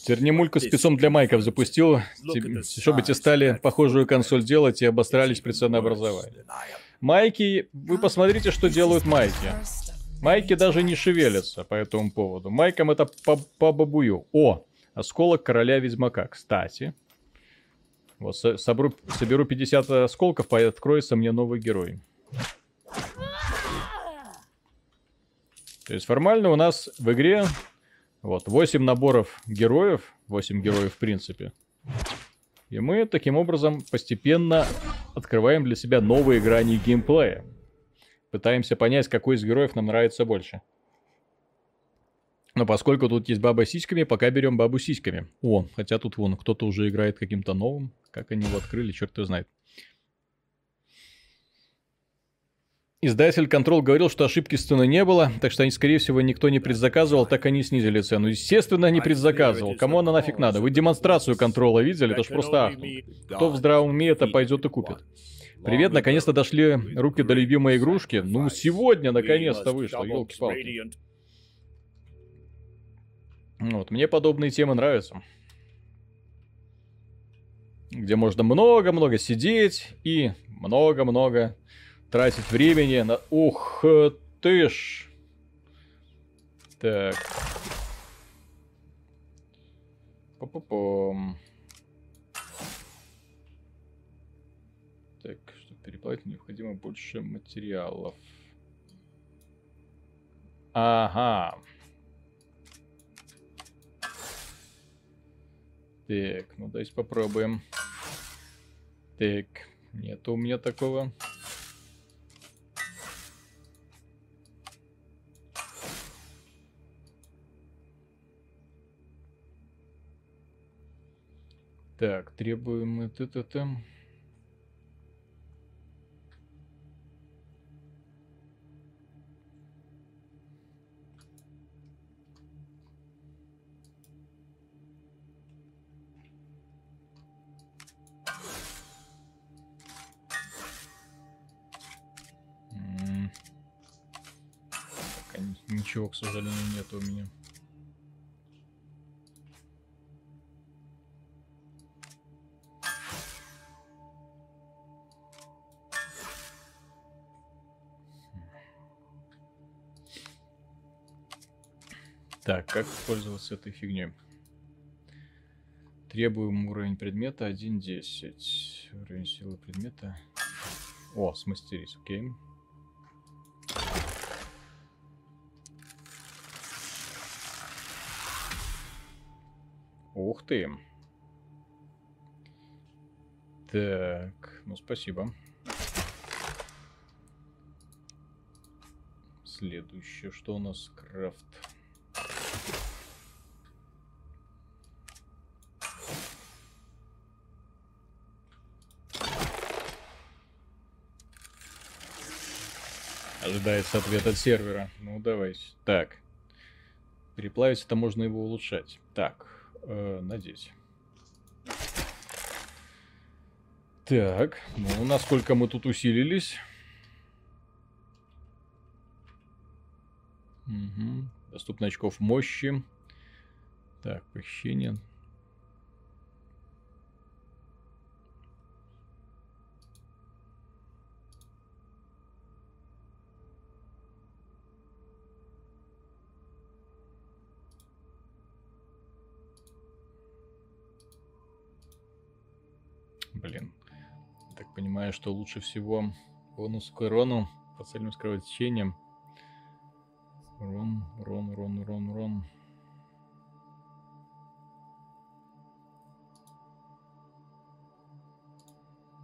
Тернемульку с писом для майков запустил, чтобы те стали похожую консоль делать и обострались при ценообразовании. Майки, вы посмотрите, что делают майки. Майки даже не шевелятся по этому поводу. Майкам это по, по бабую. О, осколок короля ведьмака. Кстати, вот соберу, соберу 50 осколков, и откроется мне новый герой. То есть формально у нас в игре вот, 8 наборов героев, 8 героев в принципе. И мы таким образом постепенно открываем для себя новые грани геймплея. Пытаемся понять, какой из героев нам нравится больше. Но поскольку тут есть баба с сиськами, пока берем бабу с сиськами. О, хотя тут вон кто-то уже играет каким-то новым. Как они его открыли, черт его знает. Издатель Control говорил, что ошибки с ценой не было, так что они, скорее всего, никто не предзаказывал, так они снизили цену. Естественно, не предзаказывал. Кому она нафиг надо? Вы демонстрацию контрола видели? Это ж просто ахтунг. Кто в здравом уме это пойдет и купит. Привет, наконец-то дошли руки до любимой игрушки. Ну, сегодня наконец-то вышло, елки-палки. Вот, мне подобные темы нравятся. Где можно много-много сидеть и много-много тратить времени на... Ух ты ж! Так. Па-па-пам. Так, чтобы переплатить, необходимо больше материалов. Ага. Так, ну давайте попробуем. Так, нет у меня такого. Так, требуем мы т-т-т. Ничего, к сожалению, нет у меня. Так, как пользоваться этой фигней? Требуем уровень предмета 1.10. Уровень силы предмета. О, смастерить, окей. Ух ты. Так, ну спасибо. Следующее, что у нас? Крафт. Ожидается ответ от сервера. Ну, давайте. Так. Переплавить это можно его улучшать. Так, э, надеть. Так, ну, насколько мы тут усилились? Угу. Доступно очков мощи. Так, похищение. Понимаю, что лучше всего бонус к урону по цельным скорочтением. Рон, рон, рон, рон, рон.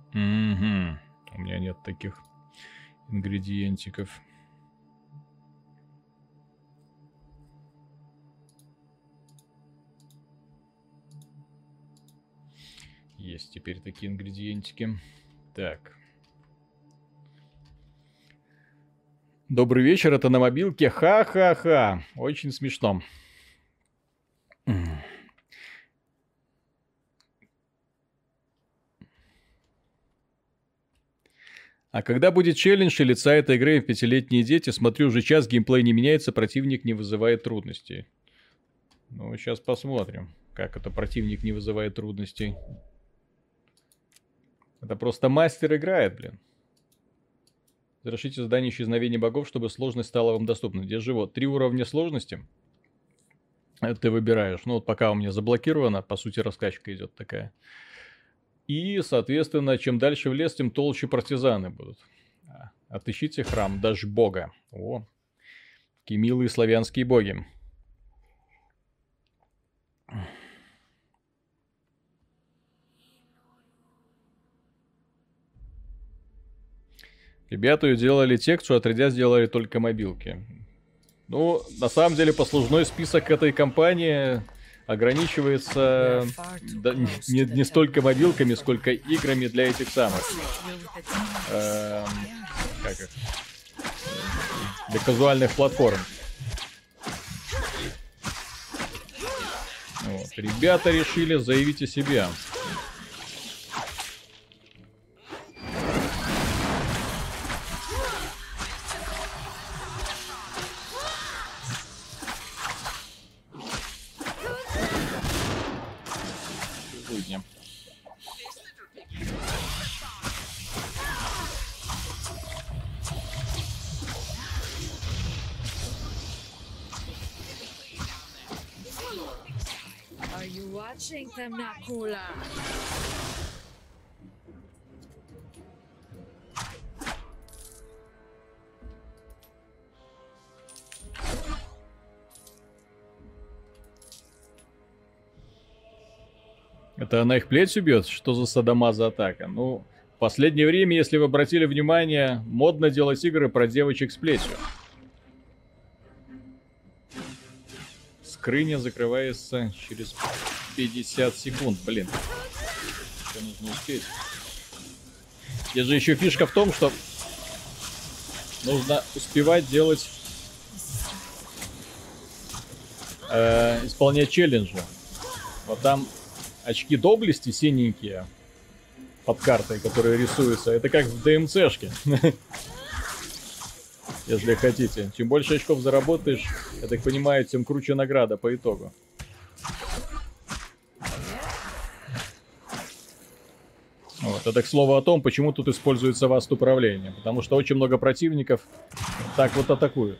Угу. У меня нет таких ингредиентиков. Есть теперь такие ингредиентики. Так. Добрый вечер, это на мобилке. Ха-ха-ха. Очень смешно. А когда будет челлендж и этой игры в пятилетние дети, смотрю, уже час геймплей не меняется, противник не вызывает трудностей. Ну, сейчас посмотрим, как это противник не вызывает трудностей. Это просто мастер играет, блин. Завершите задание исчезновения богов, чтобы сложность стала вам доступна. Держи вот три уровня сложности. Это ты выбираешь. Ну вот пока у меня заблокировано, по сути раскачка идет такая. И, соответственно, чем дальше в лес, тем толще партизаны будут. А, отыщите храм, даже бога. О, какие милые славянские боги. Ребята делали тексту, отрядя сделали только мобилки. Ну, на самом деле, послужной список этой компании ограничивается да, не, не столько мобилками, сколько играми для этих самых. Эм, как их? Для казуальных платформ. Вот. Ребята решили заявить о себе. Nakula. Это она их плетью бьет? Что за садомаза атака? Ну, в последнее время, если вы обратили внимание, модно делать игры про девочек с плетью. Скрыня закрывается через 50 секунд, блин. Еще нужно успеть. Здесь же еще фишка в том, что нужно успевать делать... Э, исполнять челленджи. Вот там очки доблести синенькие под картой, которые рисуются. Это как в ДМЦшке. [LAUGHS] Если хотите. Чем больше очков заработаешь, я так понимаю, тем круче награда по итогу. Вот. Это к слову о том, почему тут используется васт управление. Потому что очень много противников так вот атакуют.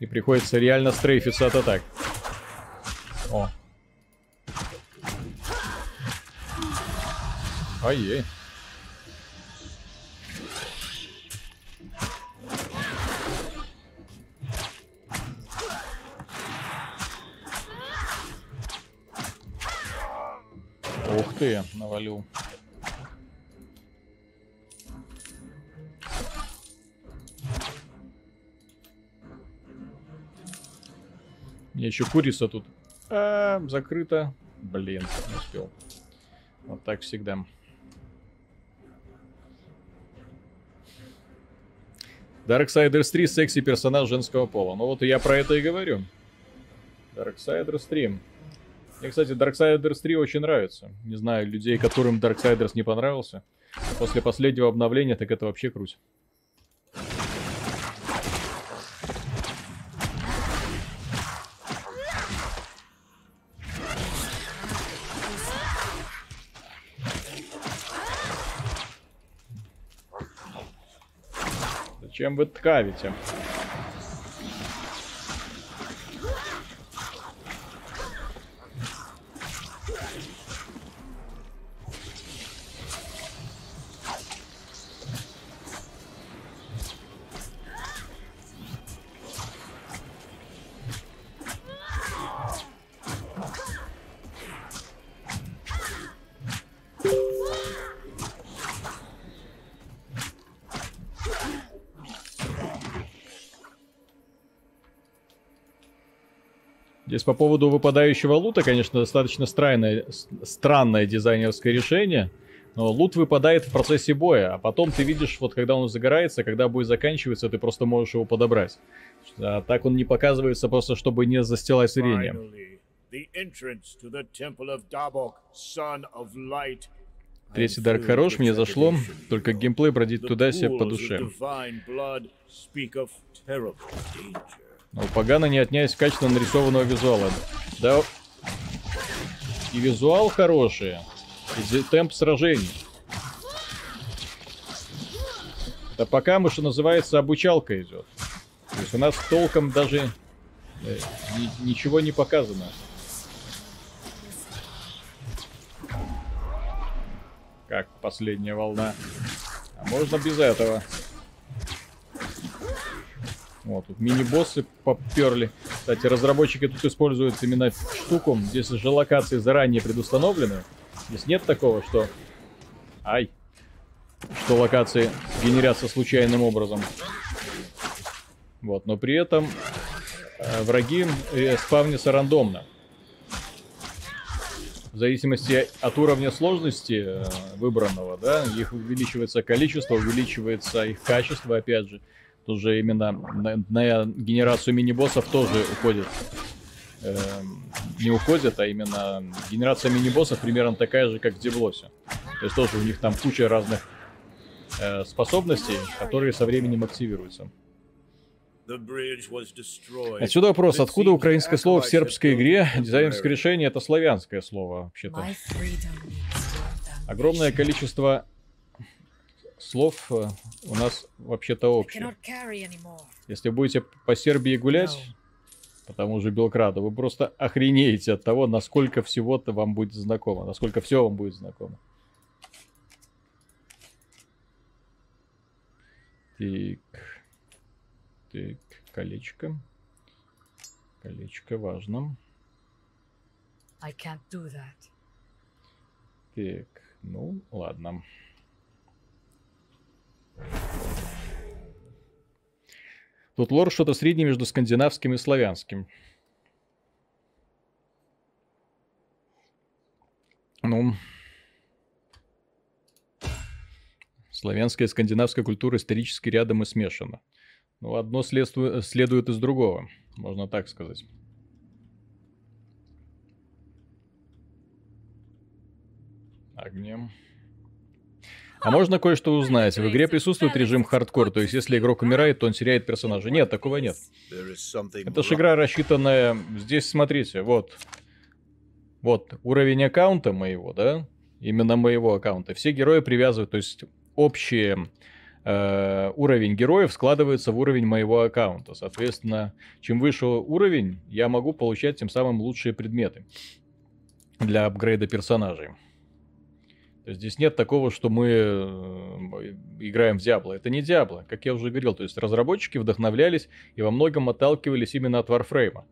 И приходится реально стрейфиться от атак. О. Ай-ей. Ух ты, навалил. Мне еще курица тут. А, закрыто. Блин, не успел. Вот так всегда. Darksiders 3 секси персонаж женского пола. Ну вот я про это и говорю. Darksiders 3. Мне, кстати, Darksiders 3 очень нравится. Не знаю, людей, которым Darksiders не понравился. После последнего обновления, так это вообще круть. Зачем вы ткавите? Здесь по поводу выпадающего лута, конечно, достаточно странное, странное дизайнерское решение. Но лут выпадает в процессе боя, а потом ты видишь, вот когда он загорается, когда бой заканчивается, ты просто можешь его подобрать. А так он не показывается просто, чтобы не застилать зрение. Третий Дарк хорош, мне зашло, только геймплей бродит туда себе по душе. Но погано не отнять качественно нарисованного визуала. Да, и визуал хороший, и темп сражений. Да пока мы, что называется, обучалка идет. То есть у нас толком даже э, ни, ничего не показано. Как последняя волна. А можно без этого. Вот, тут мини-боссы поперли. Кстати, разработчики тут используют именно штуку. Здесь же локации заранее предустановлены. Здесь нет такого, что... Ай. Что локации генерятся случайным образом. Вот, но при этом э, враги э, спавнятся рандомно. В зависимости от уровня сложности э, выбранного, да, их увеличивается количество, увеличивается их качество, опять же уже именно на, на генерацию мини-боссов тоже уходит. Э, не уходит, а именно генерация мини-боссов примерно такая же, как в Деблосе. То есть тоже у них там куча разных э, способностей, которые со временем активируются. Отсюда вопрос, откуда украинское слово в сербской игре? Дизайнерское решение это славянское слово, вообще-то. Огромное количество слов э, у нас вообще-то общее. Если будете по Сербии гулять, по тому же Белграду, вы просто охренеете от того, насколько всего-то вам будет знакомо, насколько все вам будет знакомо. Так. Так, колечко. Колечко важно. Так, ну, ладно. Тут лор что-то среднее между скандинавским и славянским. Ну, славянская и скандинавская культура исторически рядом и смешана. Ну, одно следствует, следует из другого, можно так сказать. Огнем. А можно кое-что узнать. В игре присутствует режим хардкор, то есть если игрок умирает, то он теряет персонажа. Нет, такого нет. Это же игра рассчитанная... Здесь, смотрите, вот. Вот, уровень аккаунта моего, да? Именно моего аккаунта. Все герои привязывают, то есть общий э, уровень героев складывается в уровень моего аккаунта. Соответственно, чем выше уровень, я могу получать тем самым лучшие предметы для апгрейда персонажей. Здесь нет такого, что мы э, играем в Diablo. Это не Diablo, как я уже говорил. То есть разработчики вдохновлялись и во многом отталкивались именно от Warframe.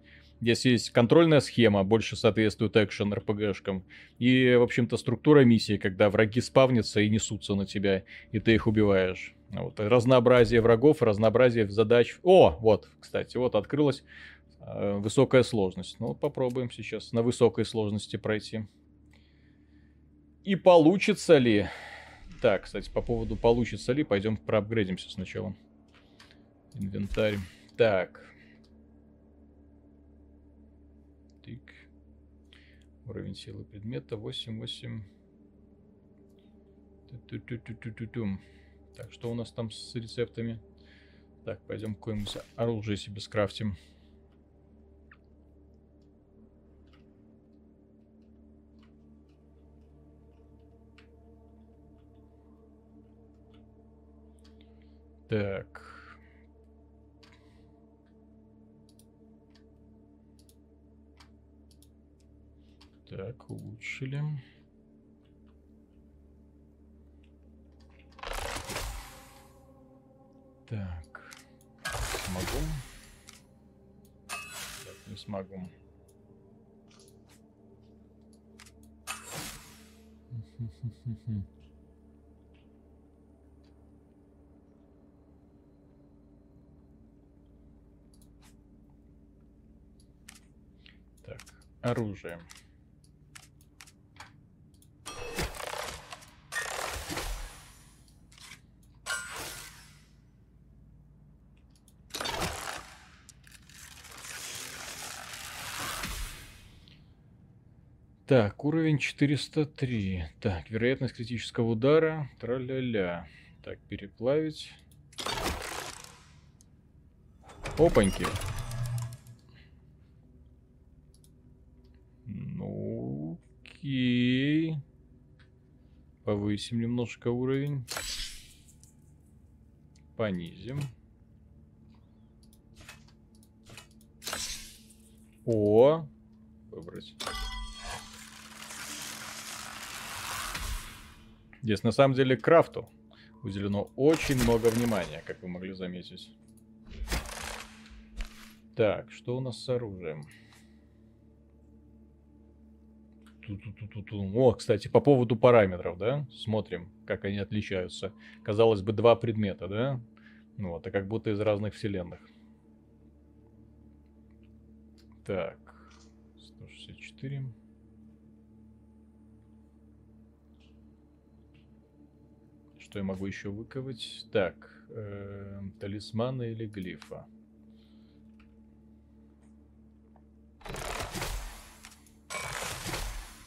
Здесь есть контрольная схема, больше соответствует экшен РПГшкам. И, в общем-то, структура миссии, когда враги спавнятся и несутся на тебя, и ты их убиваешь. Вот. Разнообразие врагов, разнообразие задач. О, вот, кстати, вот открылась э, высокая сложность. Ну, попробуем сейчас на высокой сложности пройти. И получится ли... Так, кстати, по поводу получится ли, пойдем проапгрейдимся сначала. Инвентарь. Так. Тык. Уровень силы предмета 8, 8. Ту -ту -ту. Так, что у нас там с рецептами? Так, пойдем какое-нибудь оружие себе скрафтим. Так. Так, улучшили. Так. Смогу. Так, не смогу. Так, оружие. Так, уровень 403. Так, вероятность критического удара. Тра-ля-ля. Так, переплавить. Опаньки. Ну, окей. Повысим немножко уровень. Понизим. О, выбрать. Здесь на самом деле крафту уделено очень много внимания, как вы могли заметить. Так, что у нас с оружием? О, кстати, по поводу параметров, да? Смотрим, как они отличаются. Казалось бы, два предмета, да? Ну вот, а как будто из разных вселенных. Так, 164. Что я могу еще выковать? Так, э, талисмана или глифа?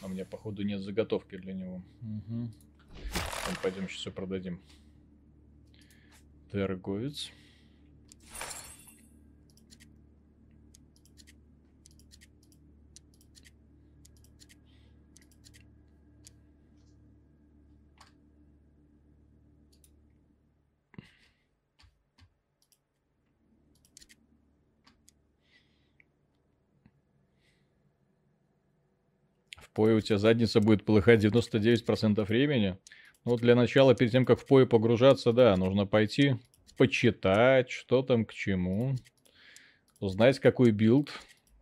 А у меня, походу, нет заготовки для него. Угу. пойдем сейчас все продадим. Торговец. PoE у тебя задница будет полыхать 99% времени. Ну, для начала, перед тем, как в PoE погружаться, да, нужно пойти почитать, что там к чему. Узнать, какой билд.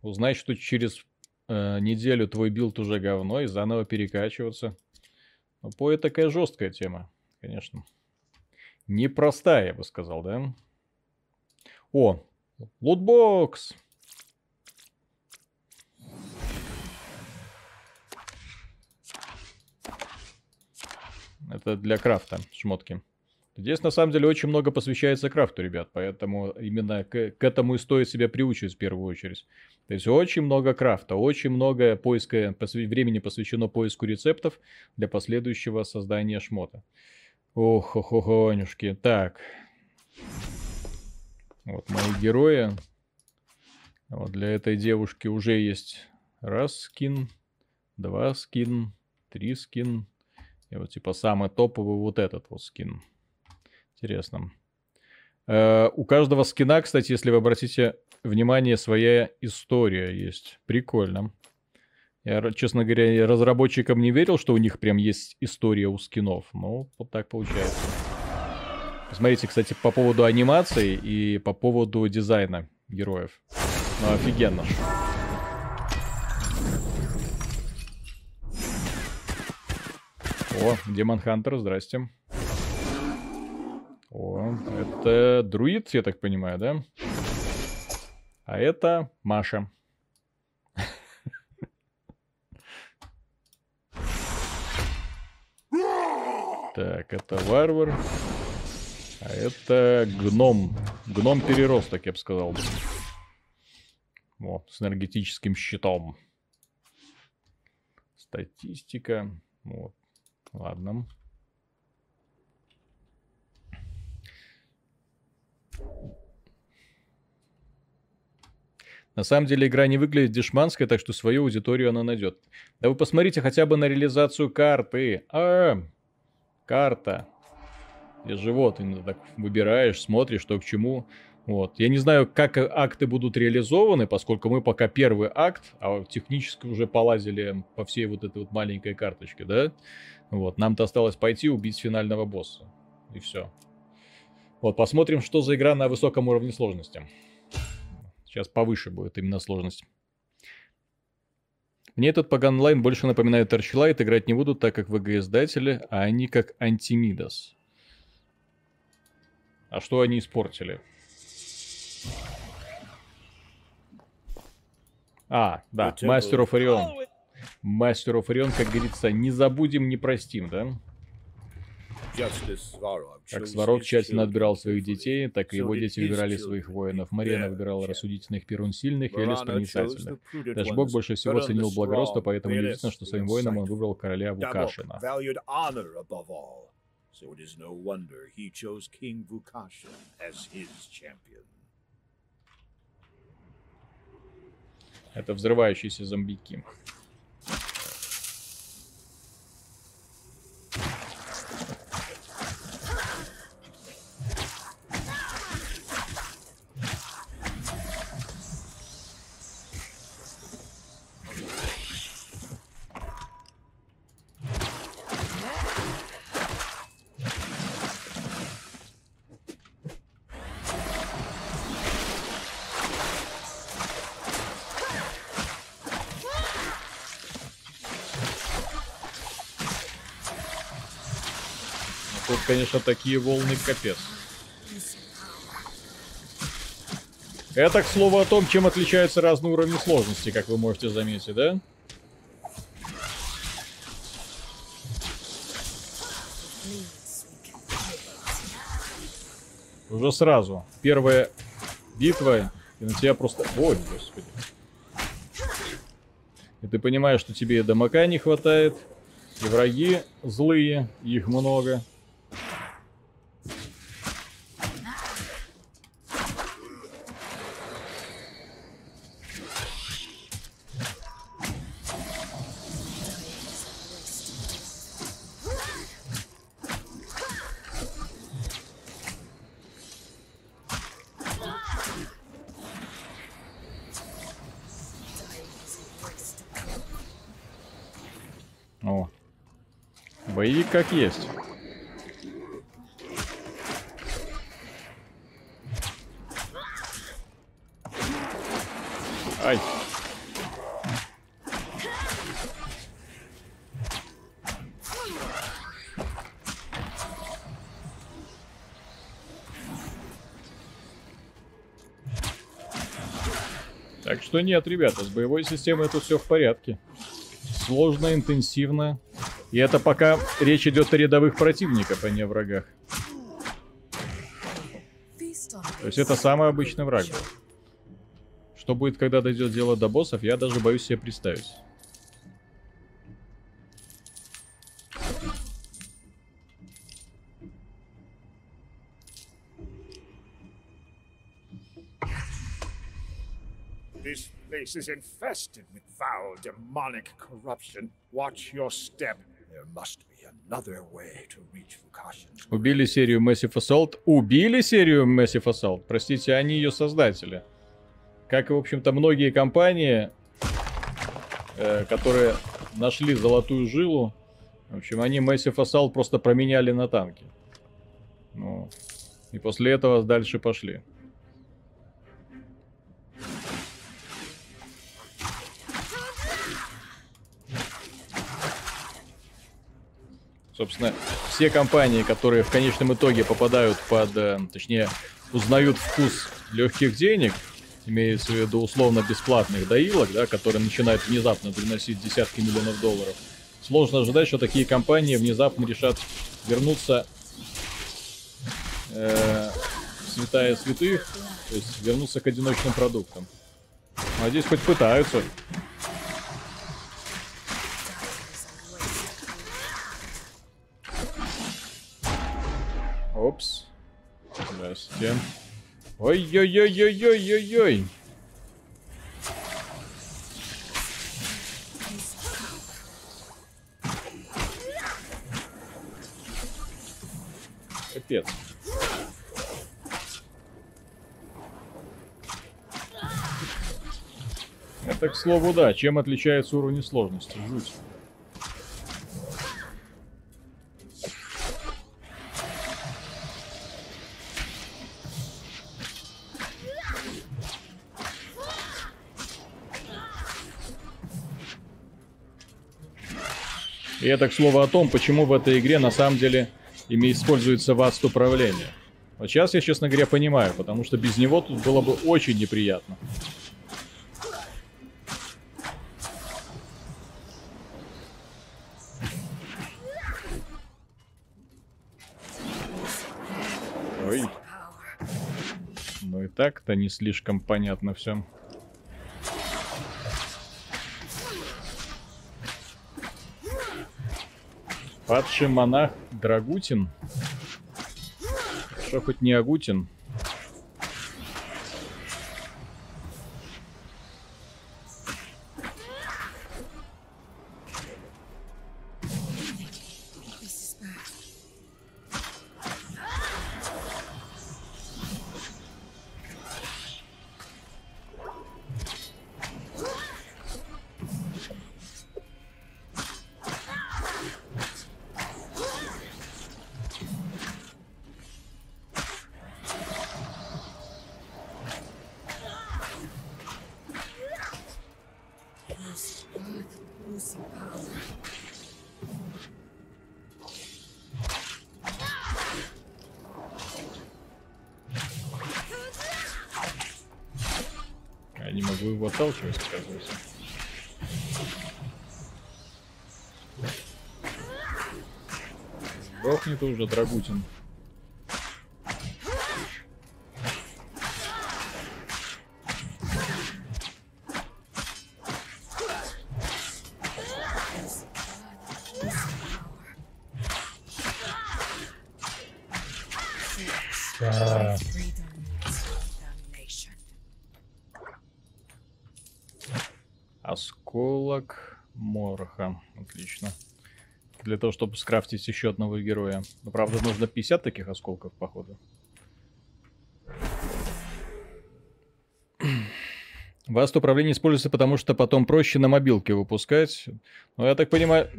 Узнать, что через э, неделю твой билд уже говно, и заново перекачиваться. Но PoE такая жесткая тема, конечно. Непростая, я бы сказал, да? О, лутбокс! Это для крафта шмотки. Здесь на самом деле очень много посвящается крафту, ребят, поэтому именно к, к этому и стоит себя приучить в первую очередь. То есть очень много крафта, очень много поиска, посвя... времени посвящено поиску рецептов для последующего создания шмота. Ох, ох, ох, онюшки. Так. Вот мои герои. Вот для этой девушки уже есть раз скин, два скин, три скин, и вот типа самый топовый вот этот вот скин. Интересно. Э, у каждого скина, кстати, если вы обратите внимание, своя история есть. Прикольно. Я, честно говоря, разработчикам не верил, что у них прям есть история у скинов. Но вот так получается. Посмотрите, кстати, по поводу анимации и по поводу дизайна героев. Ну, офигенно. О, Демон Хантер, здрасте. О, это друид, я так понимаю, да? А это Маша. Так, это варвар. А это гном. Гном-переросток, я бы сказал. Вот, с энергетическим щитом. Статистика. Вот. Ладно. На самом деле игра не выглядит дешманской, так что свою аудиторию она найдет. Да вы посмотрите хотя бы на реализацию карты. А, карта. И живот, ты так выбираешь, смотришь, что к чему. Вот. Я не знаю, как акты будут реализованы, поскольку мы пока первый акт, а технически уже полазили по всей вот этой вот маленькой карточке, да? Вот. Нам-то осталось пойти убить финального босса. И все. Вот, посмотрим, что за игра на высоком уровне сложности. Сейчас повыше будет именно сложность. Мне этот Паган Онлайн больше напоминает Torchlight. Играть не буду, так как ВГ-издатели, а они как Антимидас. А что они испортили? А, да, Мастер Орион. Мастер оф Орион, как говорится, не забудем, не простим, да? Как Сварог тщательно отбирал своих детей, так и его дети выбирали своих воинов. Марина выбирала рассудительных, Перун сильных, Элис проницательных. Даже Бог больше всего ценил благородство, поэтому неудивительно, что своим воинам он выбрал короля Вукашина. So it is no wonder he chose King Vukashin as his champion. Это взрывающиеся зомбики. Конечно, такие волны капец. Это, к слову, о том, чем отличаются разные уровни сложности, как вы можете заметить, да? Уже сразу. Первая битва, и на тебя просто... Ой, господи. И ты понимаешь, что тебе и дамака не хватает, и враги злые, их много. Как есть. Ай. Так что нет, ребята, с боевой системой тут все в порядке. Сложно, интенсивно. И это пока речь идет о рядовых противниках, а не о врагах. То есть это самый обычный враг. Что будет, когда дойдет дело до боссов, я даже боюсь себе представить. This place is infested with foul demonic corruption. Watch your step. Убили серию Massive Assault. Убили серию Massive Assault. Простите, они ее создатели. Как и, в общем-то, многие компании, э, которые нашли золотую жилу. В общем, они Massive Assault просто променяли на танки. Ну, и после этого дальше пошли. Собственно, все компании, которые в конечном итоге попадают под, э, точнее, узнают вкус легких денег, имеется в виду условно бесплатных доилок, да, которые начинают внезапно приносить десятки миллионов долларов, сложно ожидать, что такие компании внезапно решат вернуться э, святая святых, то есть вернуться к одиночным продуктам. А здесь хоть пытаются. Опс. Здрасте. Ой-ой-ой-ой-ой-ой-ой. Капец. Это, к слову, да. Чем отличается уровень сложности? Жуть. И это, к слову, о том, почему в этой игре на самом деле ими используется васт управления. Вот сейчас я, честно говоря, понимаю, потому что без него тут было бы очень неприятно. Ой. Ну и так-то не слишком понятно все. Падший монах Драгутин. Что хоть не Агутин. Отлично. Для того, чтобы скрафтить еще одного героя. Но, правда, нужно 50 таких осколков, походу. Васт управление используется, потому что потом проще на мобилке выпускать. Ну, я так понимаю,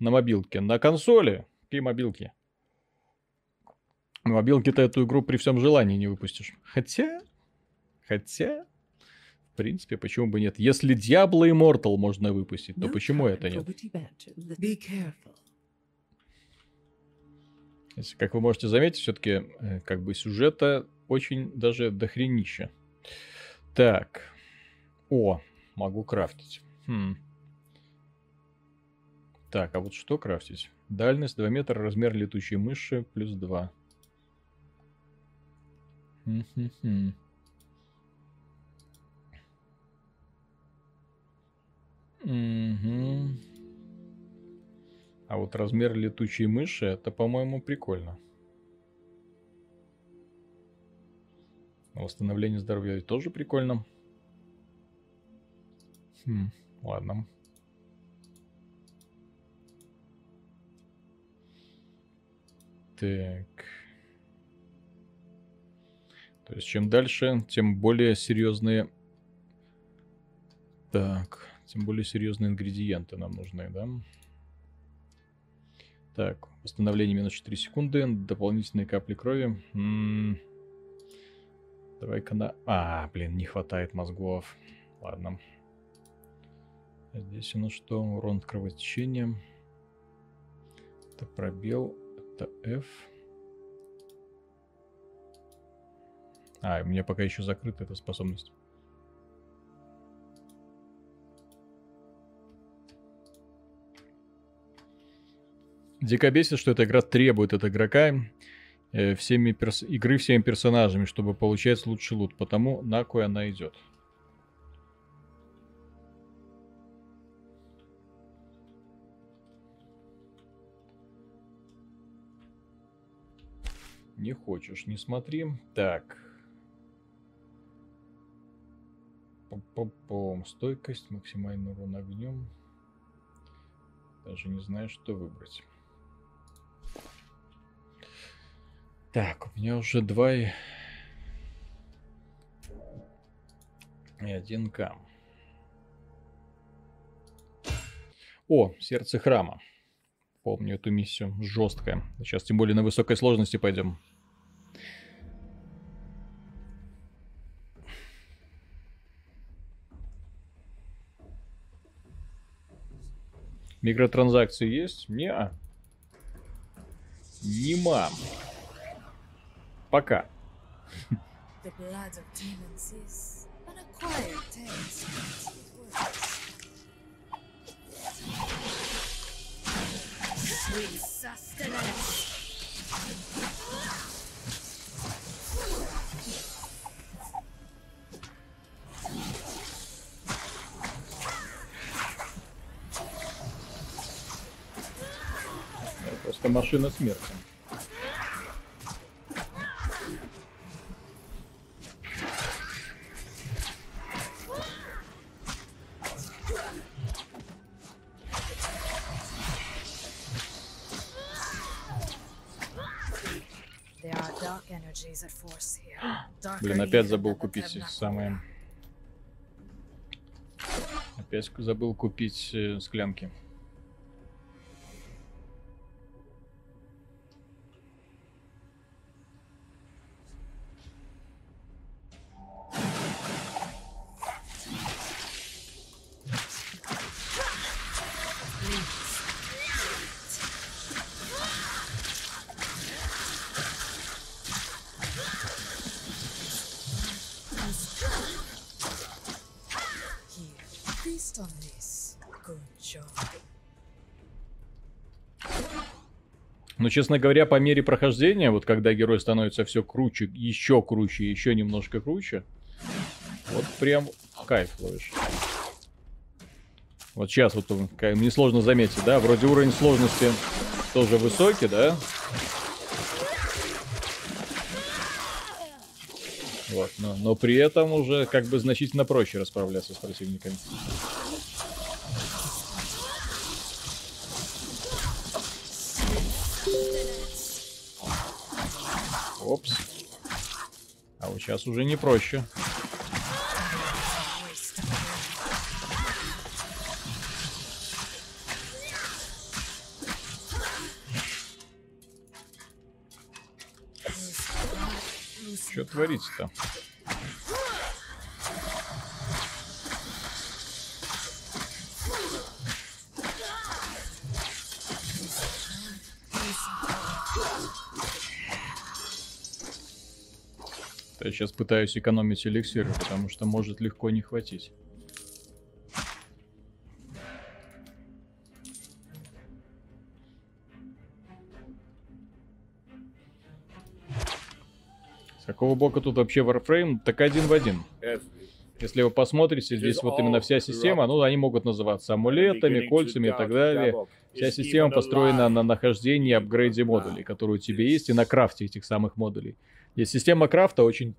на мобилке. На консоли. Какие мобилки? На мобилке ты эту игру при всем желании не выпустишь. Хотя... Хотя... В принципе, почему бы нет? Если Diablo Immortal можно выпустить, то почему это нет? Если, как вы можете заметить, все-таки э, как бы сюжета очень даже дохренища. Так. О, могу крафтить. Хм. Так, а вот что крафтить? Дальность 2 метра, размер летучей мыши плюс 2. Хм-хм-хм. Угу. А вот размер летучей мыши, это, по-моему, прикольно. Восстановление здоровья тоже прикольно. Хм, ладно. Так. То есть, чем дальше, тем более серьезные... Так, тем более серьезные ингредиенты нам нужны, да? Так, восстановление минус 4 секунды, дополнительные капли крови. М-м. Давай-ка на... А, блин, не хватает мозгов. Ладно. А здесь у нас что? Урон от кровотечения. Это пробел. Это F. А, у меня пока еще закрыта эта способность. Дико бесит, что эта игра требует от игрока э, всеми перс... игры всеми персонажами, чтобы получать лучший лут. Потому на кой она идет. Не хочешь, не смотри. Так. Пом-пом-пом. Стойкость, максимальный урон огнем. Даже не знаю, что выбрать. Так, у меня уже два и... и один К. О, сердце храма. Помню эту миссию. Жесткая. Сейчас тем более на высокой сложности пойдем. Микротранзакции есть? Не. -а. Нема. Sustenance. Просто машина смерти. Блин, опять забыл купить самые... Опять забыл купить э, склянки. Но, честно говоря, по мере прохождения, вот когда герой становится все круче, еще круче, еще немножко круче, вот прям кайф ловишь. Вот сейчас вот мне сложно заметить, да, вроде уровень сложности тоже высокий, да? Вот, но, но при этом уже как бы значительно проще расправляться с противниками. Опс. А вот сейчас уже не проще. Что творится-то? Сейчас пытаюсь экономить эликсиры, потому что может легко не хватить. С какого бока тут вообще Warframe? Так один в один. Если вы посмотрите, здесь вот именно вся система, ну, они могут называться амулетами, кольцами и так далее. Вся система построена на нахождении и апгрейде модулей, которые у тебя есть, и на крафте этих самых модулей. И система крафта очень,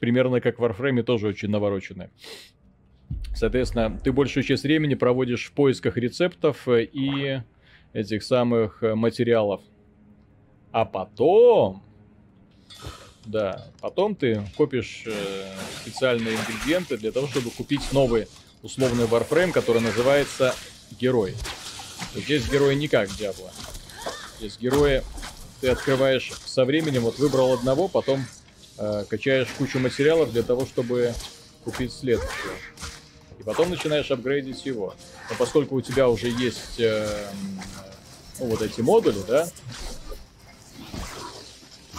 примерно как в Warframe, тоже очень навороченная. Соответственно, ты большую часть времени проводишь в поисках рецептов и этих самых э, материалов. А потом... Да, потом ты копишь э, специальные ингредиенты для того, чтобы купить новый условный Warframe, который называется Герой. Здесь герои не как Диабло. Здесь герои ты открываешь со временем, вот выбрал одного, потом э, качаешь кучу материалов для того, чтобы купить следующего. И потом начинаешь апгрейдить его. Но поскольку у тебя уже есть э, ну, вот эти модули, да,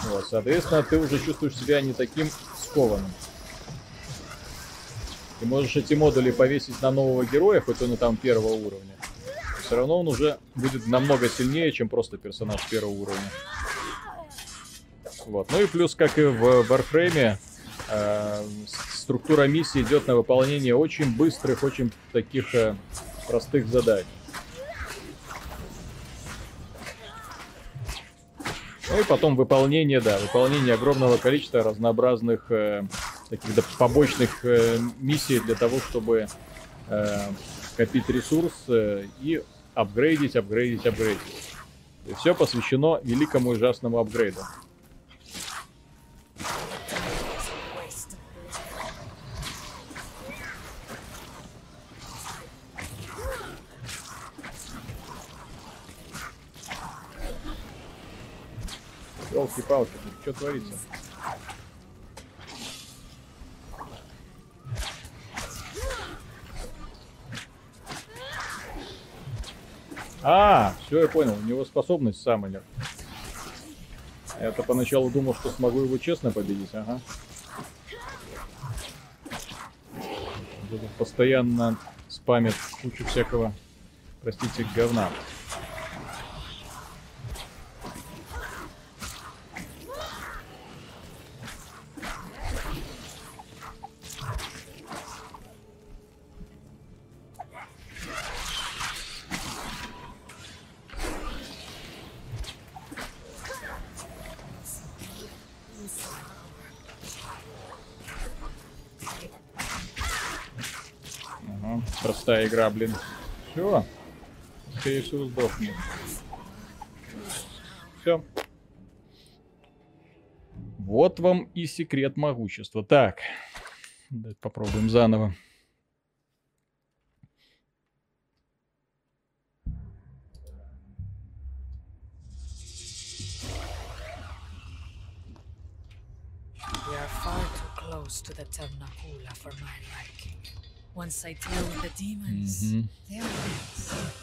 вот, соответственно, ты уже чувствуешь себя не таким скованным. Ты можешь эти модули повесить на нового героя, хоть он и там первого уровня все равно он уже будет намного сильнее, чем просто персонаж первого уровня. Вот. Ну и плюс, как и в Warframe, э, структура миссии идет на выполнение очень быстрых, очень таких э, простых задач. Ну и потом выполнение, да, выполнение огромного количества разнообразных э, таких да, побочных э, миссий для того, чтобы э, копить ресурс э, и апгрейдить, апгрейдить, апгрейдить. И все посвящено великому ужасному апгрейду. Елки-палки, что творится? А, все, я понял. У него способность Саммонер. Я-то поначалу думал, что смогу его честно победить, ага. Постоянно спамит кучу всякого, простите, говна. Простая игра, блин. Все. Скорее всего, сдохнет. Все. Вот вам и секрет могущества. Так. Попробуем заново. We are far too close to the Temnakula for my liking. Once I deal with the demons, mm -hmm. they'll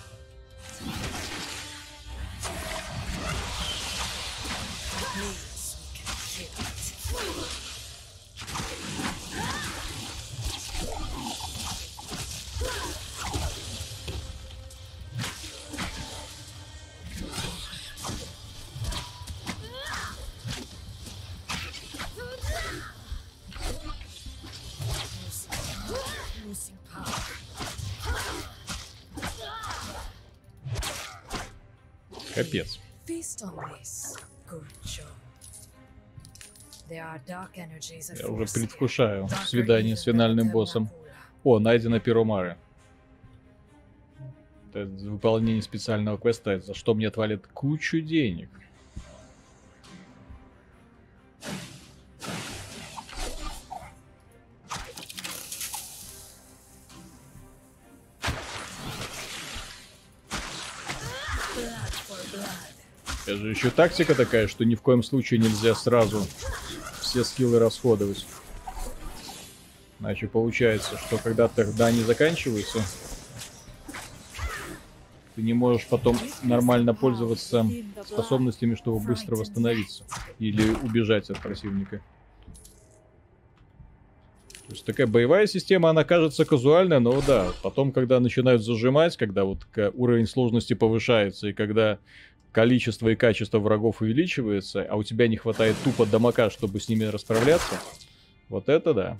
Я уже предвкушаю свидание с финальным боссом. О, найдено перо Мары. Это выполнение специального квеста, за что мне отвалит кучу денег. Это же еще тактика такая, что ни в коем случае нельзя сразу все скиллы расходовать. Иначе получается, что когда тогда они заканчиваются, ты не можешь потом нормально пользоваться способностями, чтобы быстро восстановиться. Или убежать от противника. То есть такая боевая система, она кажется казуальной, но да, потом, когда начинают зажимать, когда вот уровень сложности повышается, и когда количество и качество врагов увеличивается, а у тебя не хватает тупо дамака, чтобы с ними расправляться, вот это да.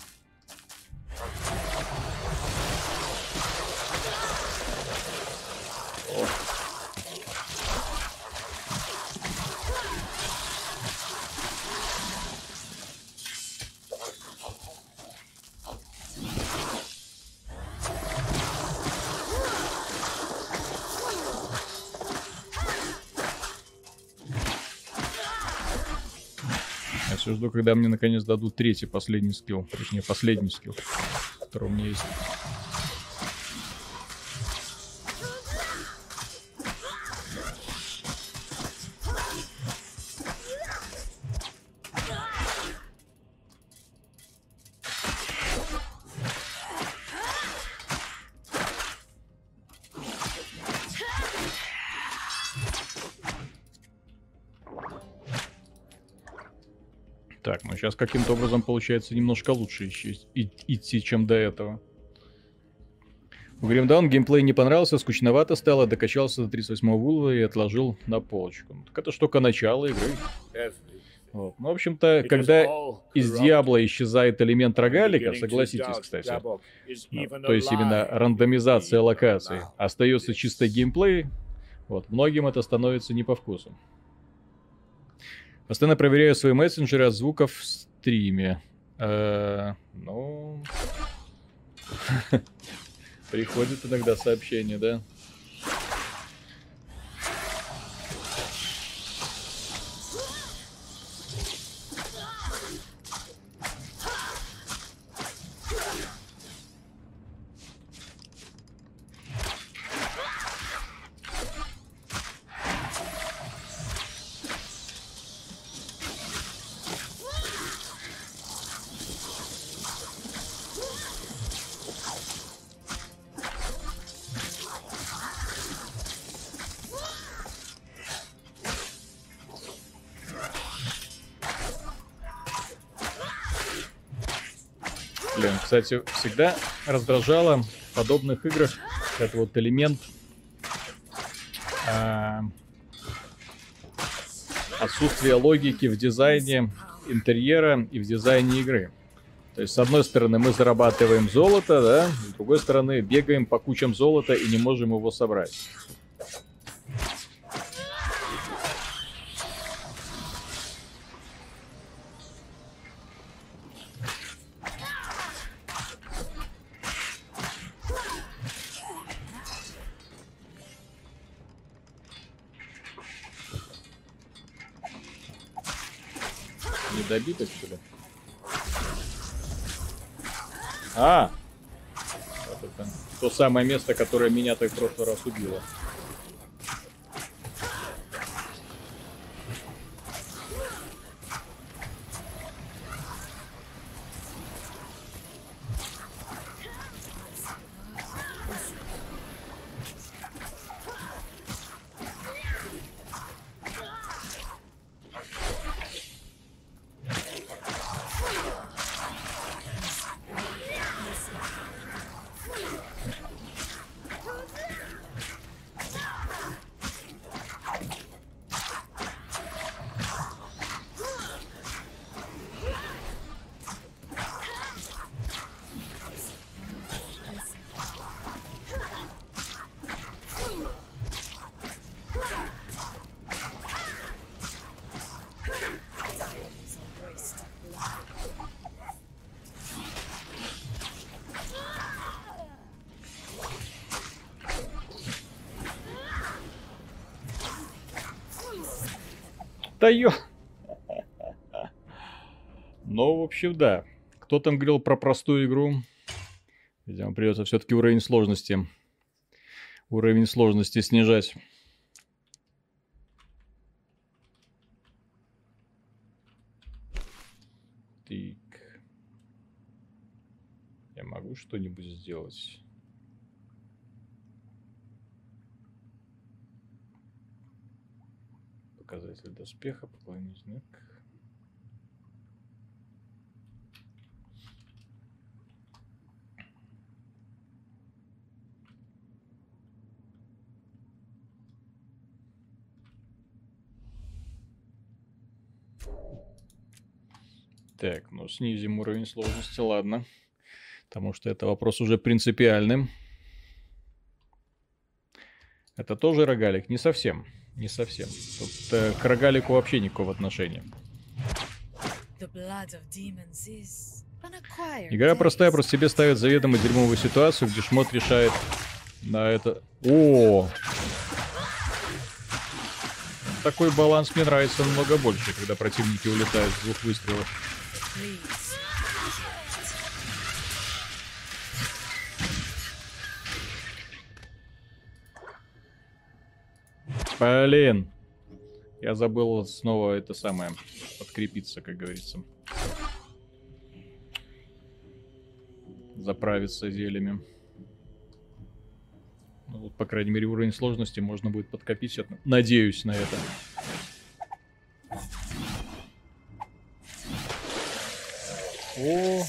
Жду, когда мне наконец дадут третий, последний скилл. Точнее, последний скилл, который у меня есть. Сейчас каким-то образом получается немножко лучше еще идти, чем до этого. У Гримдаун геймплей не понравился, скучновато стало, докачался до 38 уровня и отложил на полочку. Ну, Так это ж только начало игры. Вот. Ну, в общем-то, когда из Диабло исчезает элемент рогалика, согласитесь, кстати, ну, то есть именно рандомизация локаций, остается чисто геймплей, вот, многим это становится не по вкусу. Постоянно проверяю свои мессенджеры от звуков в стриме. Э, ну... [LAUGHS] Приходит иногда сообщение, да? Кстати, всегда раздражало в подобных играх этот вот элемент а, отсутствия логики в дизайне интерьера и в дизайне игры. То есть, с одной стороны, мы зарабатываем золото, да, с другой стороны, бегаем по кучам золота и не можем его собрать. Самое место, которое меня так в прошлый раз убило. Да ё... Ну, в общем, да. Кто там говорил про простую игру? Видимо, придется все-таки уровень сложности. Уровень сложности снижать. Так. Я могу что-нибудь сделать? Показатель доспеха, поклонный знак. Так, ну снизим уровень сложности, ладно. Потому что это вопрос уже принципиальный. Это тоже рогалик? Не совсем. Не совсем. Тут э, к рогалику вообще никакого отношения. Игра простая, просто тебе ставят заведомо дерьмовую ситуацию, где шмот решает на это... О! Такой баланс мне нравится намного больше, когда противники улетают с двух выстрелов. Блин. Я забыл снова это самое, подкрепиться, как говорится. Заправиться зельями. Ну, вот, по крайней мере, уровень сложности можно будет подкопить. Надеюсь на это. О!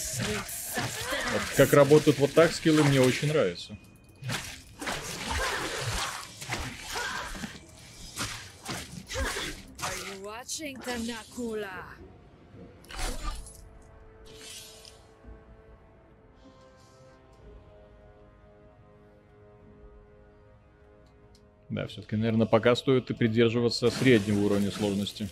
Вот как работают вот так скиллы, мне очень нравится. Watching Temnakula. Да, все-таки, наверное, пока стоит и придерживаться среднего уровня сложности.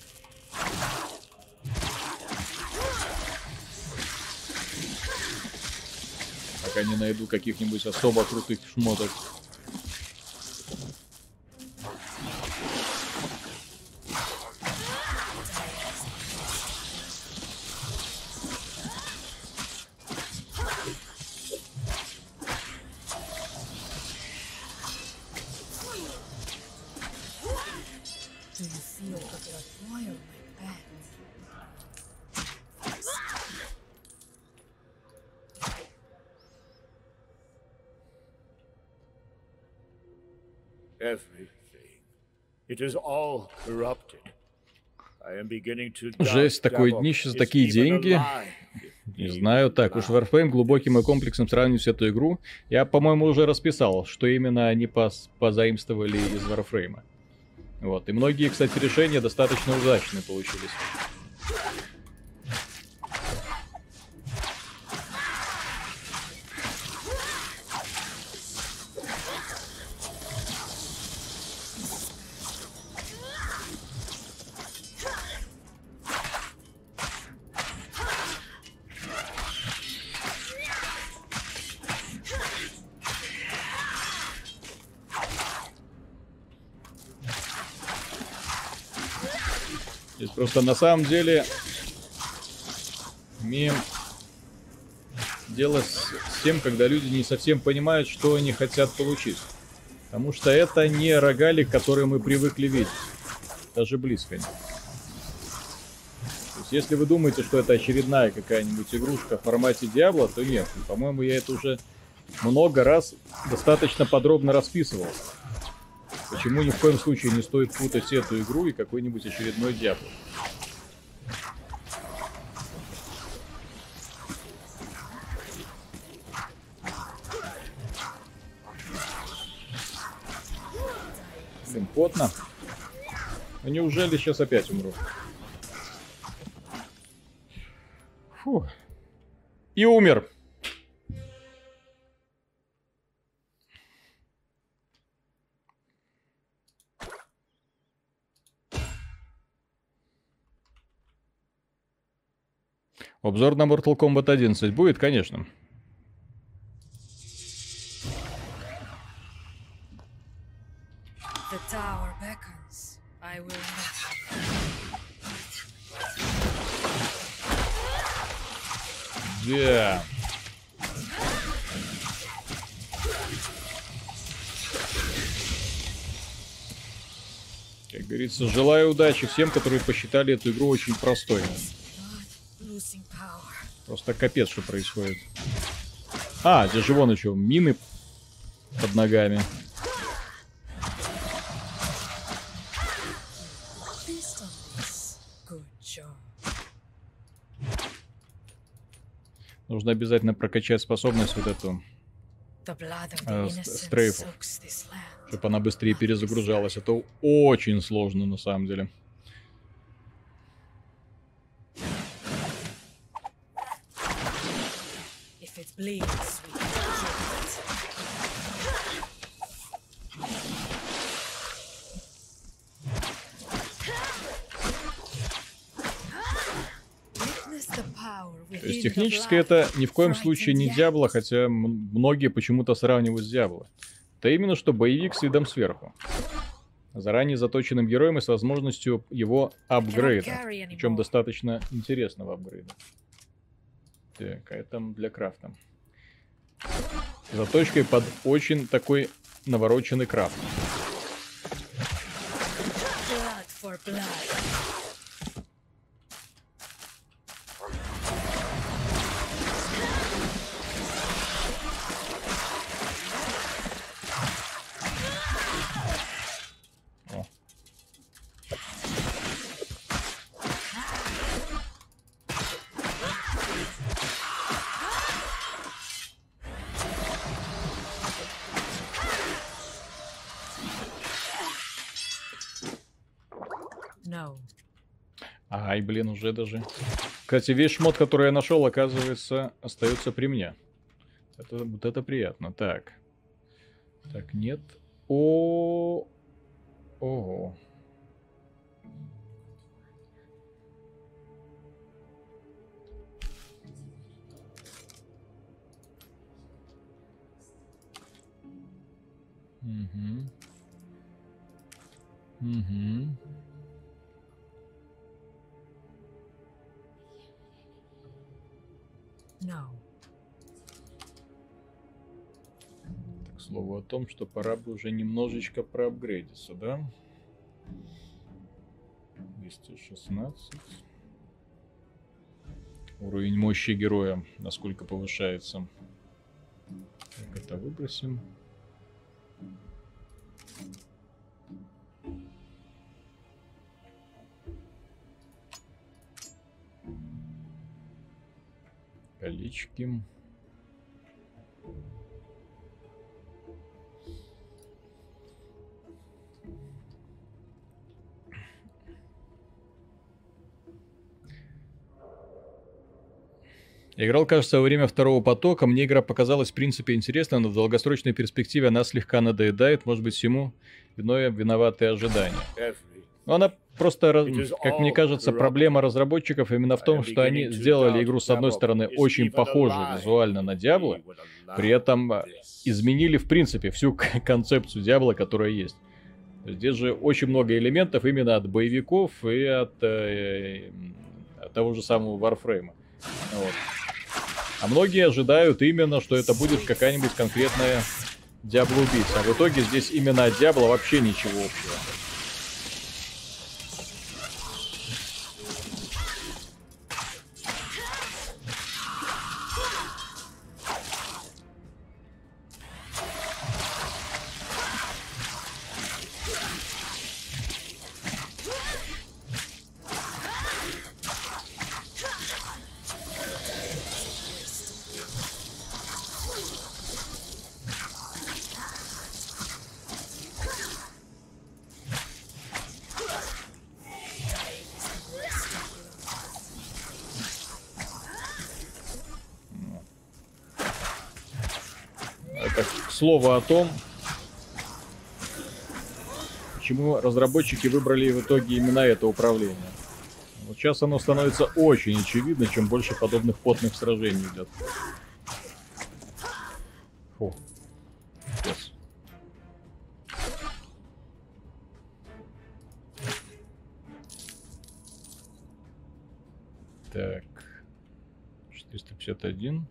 Пока не найду каких-нибудь особо крутых шмоток. Жесть, такое днище за такие деньги. Не знаю, так уж Warframe глубоким и комплексным сравнивать эту игру. Я, по-моему, уже расписал, что именно они пос- позаимствовали из Warframe. Вот. И многие, кстати, решения достаточно удачные получились. Здесь просто на самом деле имеем дело с, тем, когда люди не совсем понимают, что они хотят получить. Потому что это не рогалик, который мы привыкли видеть. Даже близко нет. То есть, если вы думаете, что это очередная какая-нибудь игрушка в формате Диабло, то нет. По-моему, я это уже много раз достаточно подробно расписывал. Почему ни в коем случае не стоит путать эту игру и какой-нибудь очередной Диабло. Блин, потно. Ну неужели сейчас опять умру? Фу. И умер. Обзор на Mortal Kombat 11 будет, конечно. The tower beckons. I will not. Да. Как говорится, желаю удачи всем, которые посчитали эту игру очень простой. Просто капец, что происходит. А, здесь же вон еще мины под ногами. Нужно обязательно прокачать способность вот эту, land. чтобы она быстрее перезагружалась. Это очень сложно на самом деле. If it bleeds, we can kill it. Witness power То есть технически это ни в коем случае не. Диабло, хотя многие почему-то сравнивают с Диабло. Это именно что боевик с видом сверху. Заранее заточенным героем и с возможностью его апгрейда. Причем достаточно интересного апгрейда. Так, а это для крафта. Заточкой под очень такой навороченный крафт. Blood for blood. Блин, уже даже. Кстати, весь шмот, который я нашел, оказывается, остается при мне. Это, вот это приятно. Так. Так, нет. О, Ого. Угу. Угу. Слову о том, что пора бы уже немножечко проапгрейдиться, да? 216. Уровень мощи героя, насколько повышается. Так, это выбросим. Колечки. Играл, кажется, во время второго потока. Мне игра показалась в принципе интересной, но в долгосрочной перспективе она слегка надоедает. Может быть, всему виной виноватые ожидания. Но она просто, как мне кажется, проблема разработчиков именно в том, что они сделали игру, с одной стороны, очень похожей визуально на Diablo, при этом а, изменили, в принципе, всю концепцию Diablo, которая есть. Здесь же очень много элементов именно от боевиков и от, э, от того же самого Warframe. Вот. А многие ожидают именно, что это будет какая-нибудь конкретная Диабло убийца. А в итоге здесь именно от Диабло вообще ничего общего. Слово о том, почему разработчики выбрали в итоге именно это управление. Вот сейчас оно становится очень очевидно, чем больше подобных потных сражений идет. Фу. Сейчас. Так. 451.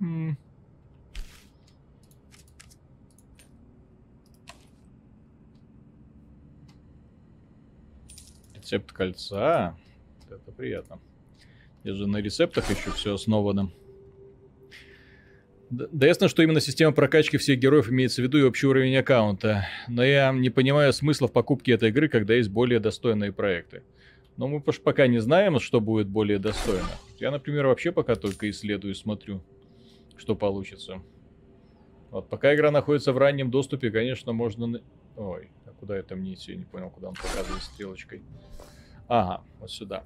М Рецепт кольца. Это приятно. Здесь же на рецептах еще все основано. Да, ясно, что именно система прокачки всех героев имеется в виду и общий уровень аккаунта. Но я не понимаю смысла в покупке этой игры, когда есть более достойные проекты. Но мы пока не знаем, что будет более достойно. Я, например, вообще пока только исследую, смотрю, что получится. Вот, пока игра находится в раннем доступе, конечно, можно... Ой, куда это мне идти? Не понял, куда он показывает стрелочкой. Ага, вот сюда.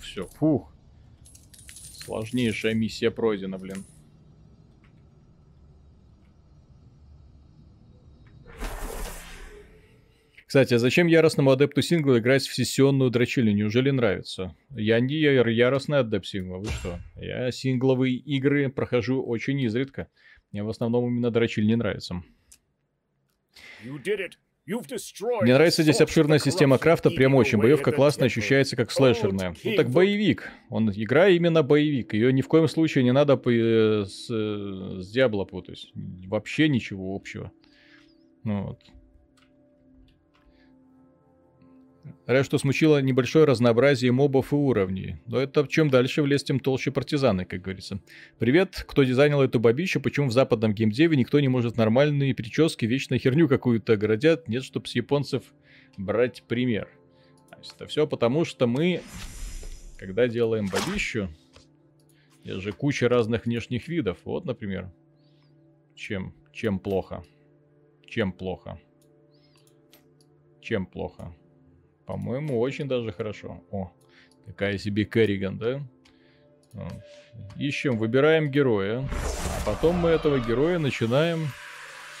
Все, фух. Сложнейшая миссия пройдена, блин. Кстати, а зачем яростному адепту сингла играть в сессионную дрочильню? Неужели нравится? Я не яростный адепт сингла, вы что? Я сингловые игры прохожу очень изредка. Мне в основном именно дрочиль не нравится. You did it. Мне нравится здесь обширная система крафта, прям очень. Боевка классно ощущается как слэшерная. Ну так боевик. Он игра именно боевик. Ее ни в коем случае не надо э, с, э, с Диабло путать. Вообще ничего общего. Ну вот. Рад, что смучило небольшое разнообразие мобов и уровней. Но это чем дальше в лес, тем толще партизаны, как говорится. Привет, кто дизайнил эту бабищу, почему в западном геймдеве никто не может нормальные прически, вечно херню какую-то городят, нет, чтоб с японцев брать пример. Это все потому, что мы, когда делаем бабищу, есть же куча разных внешних видов. Вот, например, чем, чем плохо. Чем плохо. Чем плохо. По-моему, очень даже хорошо. О, такая себе Керриган, да? Ищем, выбираем героя. А потом мы этого героя начинаем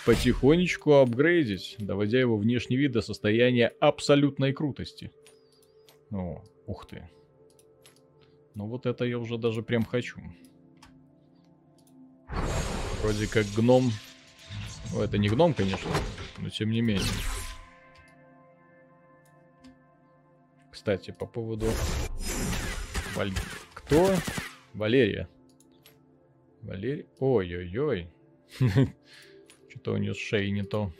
потихонечку апгрейдить, доводя его внешний вид до состояния абсолютной крутости. О, ух ты. Ну вот это я уже даже прям хочу. Вроде как гном. Ну, это не гном, конечно, но тем не менее. Кстати, по поводу... Валь... Кто? Валерия. Валерия? Ой-ой-ой. [LAUGHS] Что-то у нее с шеей не то.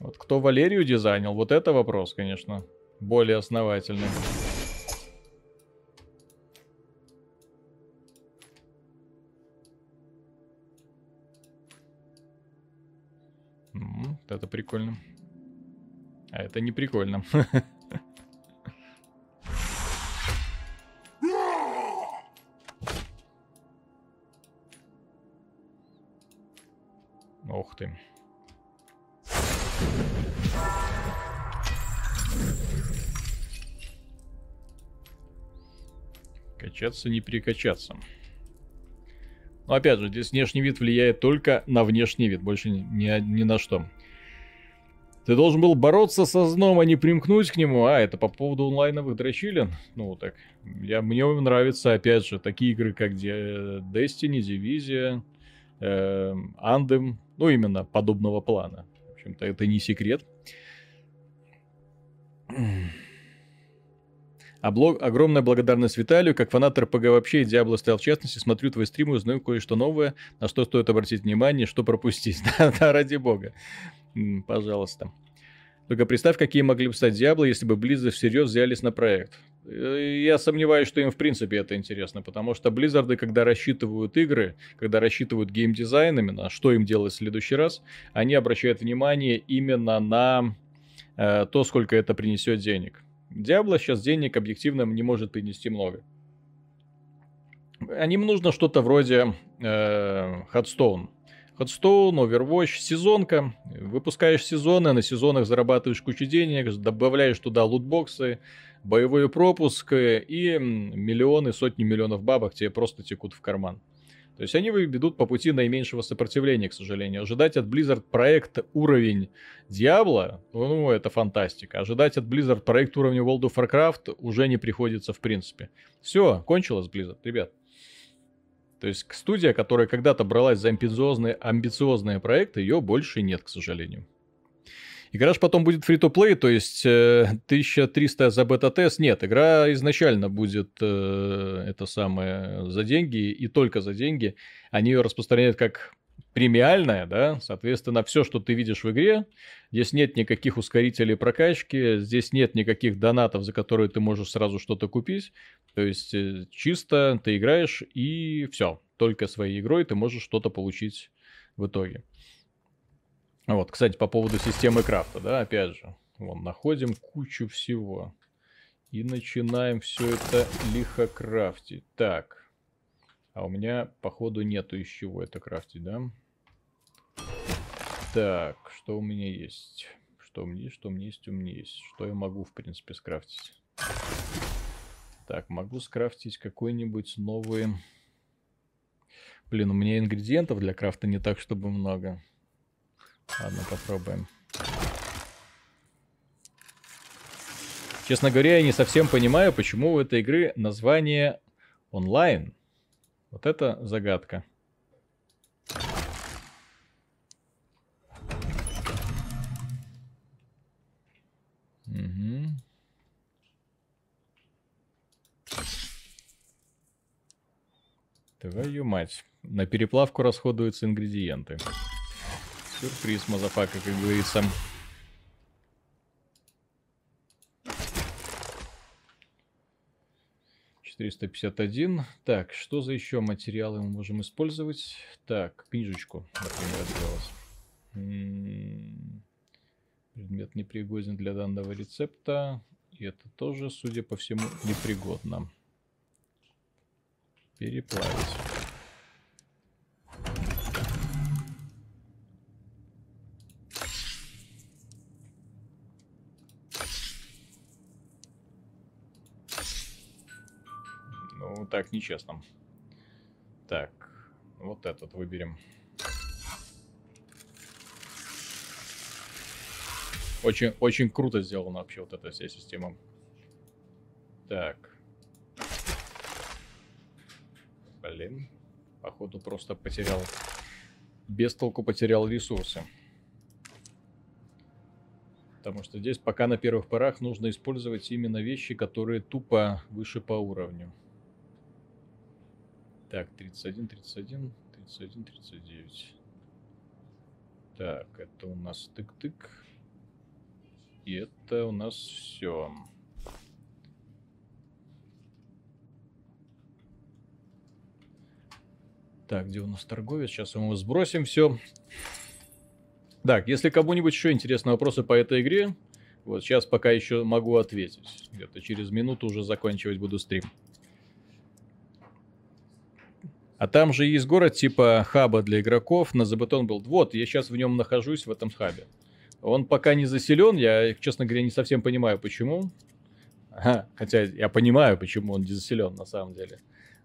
Вот кто Валерию дизайнил, вот это вопрос, конечно, более основательный. Это прикольно. А это не прикольно. Ух ты. Качаться, не перекачаться. Но опять же, здесь внешний вид влияет только на внешний вид, больше ни, ни на что. Ты должен был бороться со зном, а не примкнуть к нему. А, это по поводу онлайновых дрочилин? Ну, так, я, мне нравятся, опять же, такие игры, как Destiny, Division, э, Anthem. Ну, именно подобного плана. В общем-то, это не секрет. Облог... Огромная благодарность Виталию. Как фанат РПГ вообще и Диабло стоял в частности, смотрю твои стримы, узнаю кое-что новое, на что стоит обратить внимание, что пропустить. [LAUGHS] да, ради бога. Пожалуйста. Только представь, какие могли бы стать Диабло, если бы Blizzard всерьез взялись на проект. Э, я сомневаюсь, что им в принципе это интересно, потому что Blizzard, когда рассчитывают игры, когда рассчитывают геймдизайн именно, что им делать в следующий раз, они обращают внимание именно на э, то, сколько это принесет денег. Диабло сейчас денег объективно не может принести много. Они нужно что-то вроде э, Headstone. Headstone, Overwatch, сезонка. Выпускаешь сезоны, на сезонах зарабатываешь кучу денег, добавляешь туда лутбоксы, боевой пропуск и миллионы, сотни миллионов бабок тебе просто текут в карман. То есть они ведут по пути наименьшего сопротивления, к сожалению. Ожидать от Blizzard проект уровень Diablo, ну, это фантастика. Ожидать от Blizzard проект уровня World of Warcraft уже не приходится в принципе. Все, кончилось Blizzard, ребят. То есть студия, которая когда-то бралась за амбициозные, амбициозные проекты, ее больше нет, к сожалению. Игра же потом будет фри то плей то есть э, 1300 за бета-тест. Нет, игра изначально будет э, это самое за деньги и только за деньги. Они ее распространяют как премиальная, да, соответственно, все, что ты видишь в игре, здесь нет никаких ускорителей прокачки, здесь нет никаких донатов, за которые ты можешь сразу что-то купить, то есть э, чисто ты играешь и все, только своей игрой ты можешь что-то получить в итоге. Вот, кстати, по поводу системы крафта, да, опять же, вон, находим кучу всего и начинаем все это лихо крафтить. Так, а у меня, походу, нету из чего это крафтить, да? Так, что у меня есть? Что у меня есть, что у меня есть, у меня есть. Что я могу, в принципе, скрафтить? Так, могу скрафтить какой-нибудь новый... Блин, у меня ингредиентов для крафта не так, чтобы много. Ладно, попробуем. Честно говоря, я не совсем понимаю, почему у этой игры название онлайн. Вот это загадка. Твою мать. На переплавку расходуются ингредиенты. Сюрприз, motherfucker, как говорится. Четыреста пятьдесят один. Так, что за еще материалы мы можем использовать? Так, книжечку, например. М-м-м. Предмет непригоден для данного рецепта. И это тоже, судя по всему, непригодно. Переплавить. Ну, так нечестно. Так, вот этот выберем. Очень, очень круто сделана вообще вот эта вся система. Так. Блин. Походу просто потерял... Без толку потерял ресурсы. Потому что здесь пока на первых порах нужно использовать именно вещи, которые тупо выше по уровню. Так, 31, 31, 31, 39. Так, это у нас тык-тык. И это у нас все. Так, где у нас торговец? Сейчас мы сбросим все. Так, если кому-нибудь еще интересны вопросы по этой игре, вот сейчас пока еще могу ответить. Где-то через минуту уже заканчивать буду стрим. А там же есть город типа хаба для игроков на Забетон был. Вот, я сейчас в нем нахожусь, в этом хабе. Он пока не заселен, я, честно говоря, не совсем понимаю, почему. Ага, хотя я понимаю, почему он не заселен на самом деле.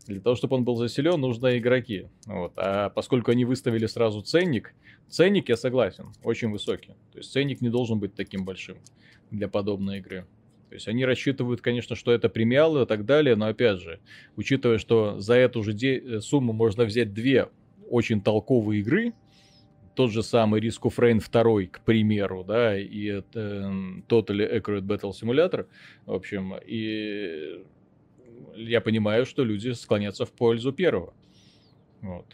Для того, чтобы он был заселен, нужны игроки. Вот. А поскольку они выставили сразу ценник, ценник, я согласен, очень высокий. То есть ценник не должен быть таким большим для подобной игры. То есть они рассчитывают, конечно, что это премиалы и так далее, но опять же, учитывая, что за эту же де- сумму можно взять две очень толковые игры, тот же самый Risk of Rain 2, к примеру, да, и это Totally Accurate Battle Simulator, в общем, и я понимаю, что люди склонятся в пользу первого. Вот.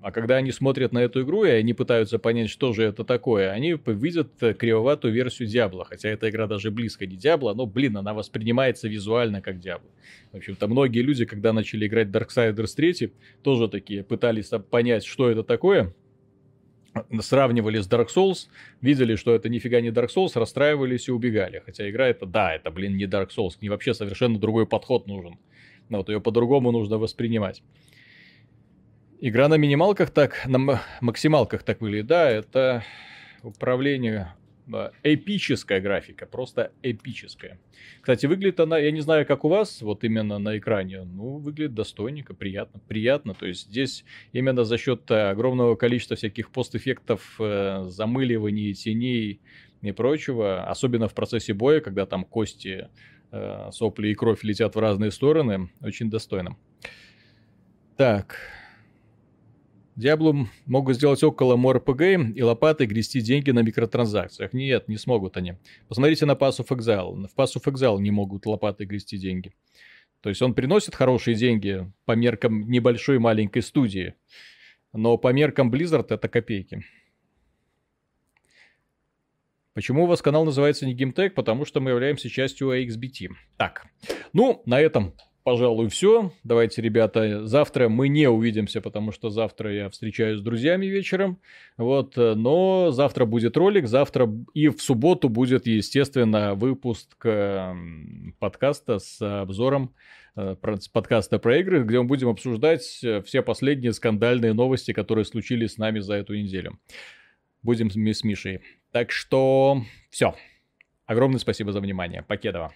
А когда они смотрят на эту игру, и они пытаются понять, что же это такое, они видят кривоватую версию Диабло. Хотя эта игра даже близко не Диабло, но, блин, она воспринимается визуально как Диабло. В общем-то, многие люди, когда начали играть Darksiders 3, тоже такие пытались понять, что это такое, сравнивали с Dark Souls, видели, что это нифига не Dark Souls, расстраивались и убегали. Хотя игра это, да, это, блин, не Dark Souls, к ней вообще совершенно другой подход нужен. Но вот ее по-другому нужно воспринимать. Игра на минималках так, на максималках так выглядит, да, это управление эпическая графика, просто эпическая. Кстати, выглядит она, я не знаю, как у вас, вот именно на экране, ну, выглядит достойненько, приятно, приятно. То есть здесь именно за счет э, огромного количества всяких постэффектов, э, замыливаний, теней и прочего, особенно в процессе боя, когда там кости, э, сопли и кровь летят в разные стороны, очень достойно. Так, Диаблу могут сделать около МОРПГ и лопатой грести деньги на микротранзакциях. Нет, не смогут они. Посмотрите на Pass of Exile. В Pass of Exile не могут лопатой грести деньги. То есть он приносит хорошие деньги по меркам небольшой маленькой студии. Но по меркам Blizzard это копейки. Почему у вас канал называется не GameTech? Потому что мы являемся частью AXBT. Так, ну, на этом пожалуй, все. Давайте, ребята, завтра мы не увидимся, потому что завтра я встречаюсь с друзьями вечером. Вот, но завтра будет ролик, завтра и в субботу будет, естественно, выпуск подкаста с обзором э, подкаста про игры, где мы будем обсуждать э, все последние скандальные новости, которые случились с нами за эту неделю. Будем с Мишей. Так что все. Огромное спасибо за внимание. Покедова.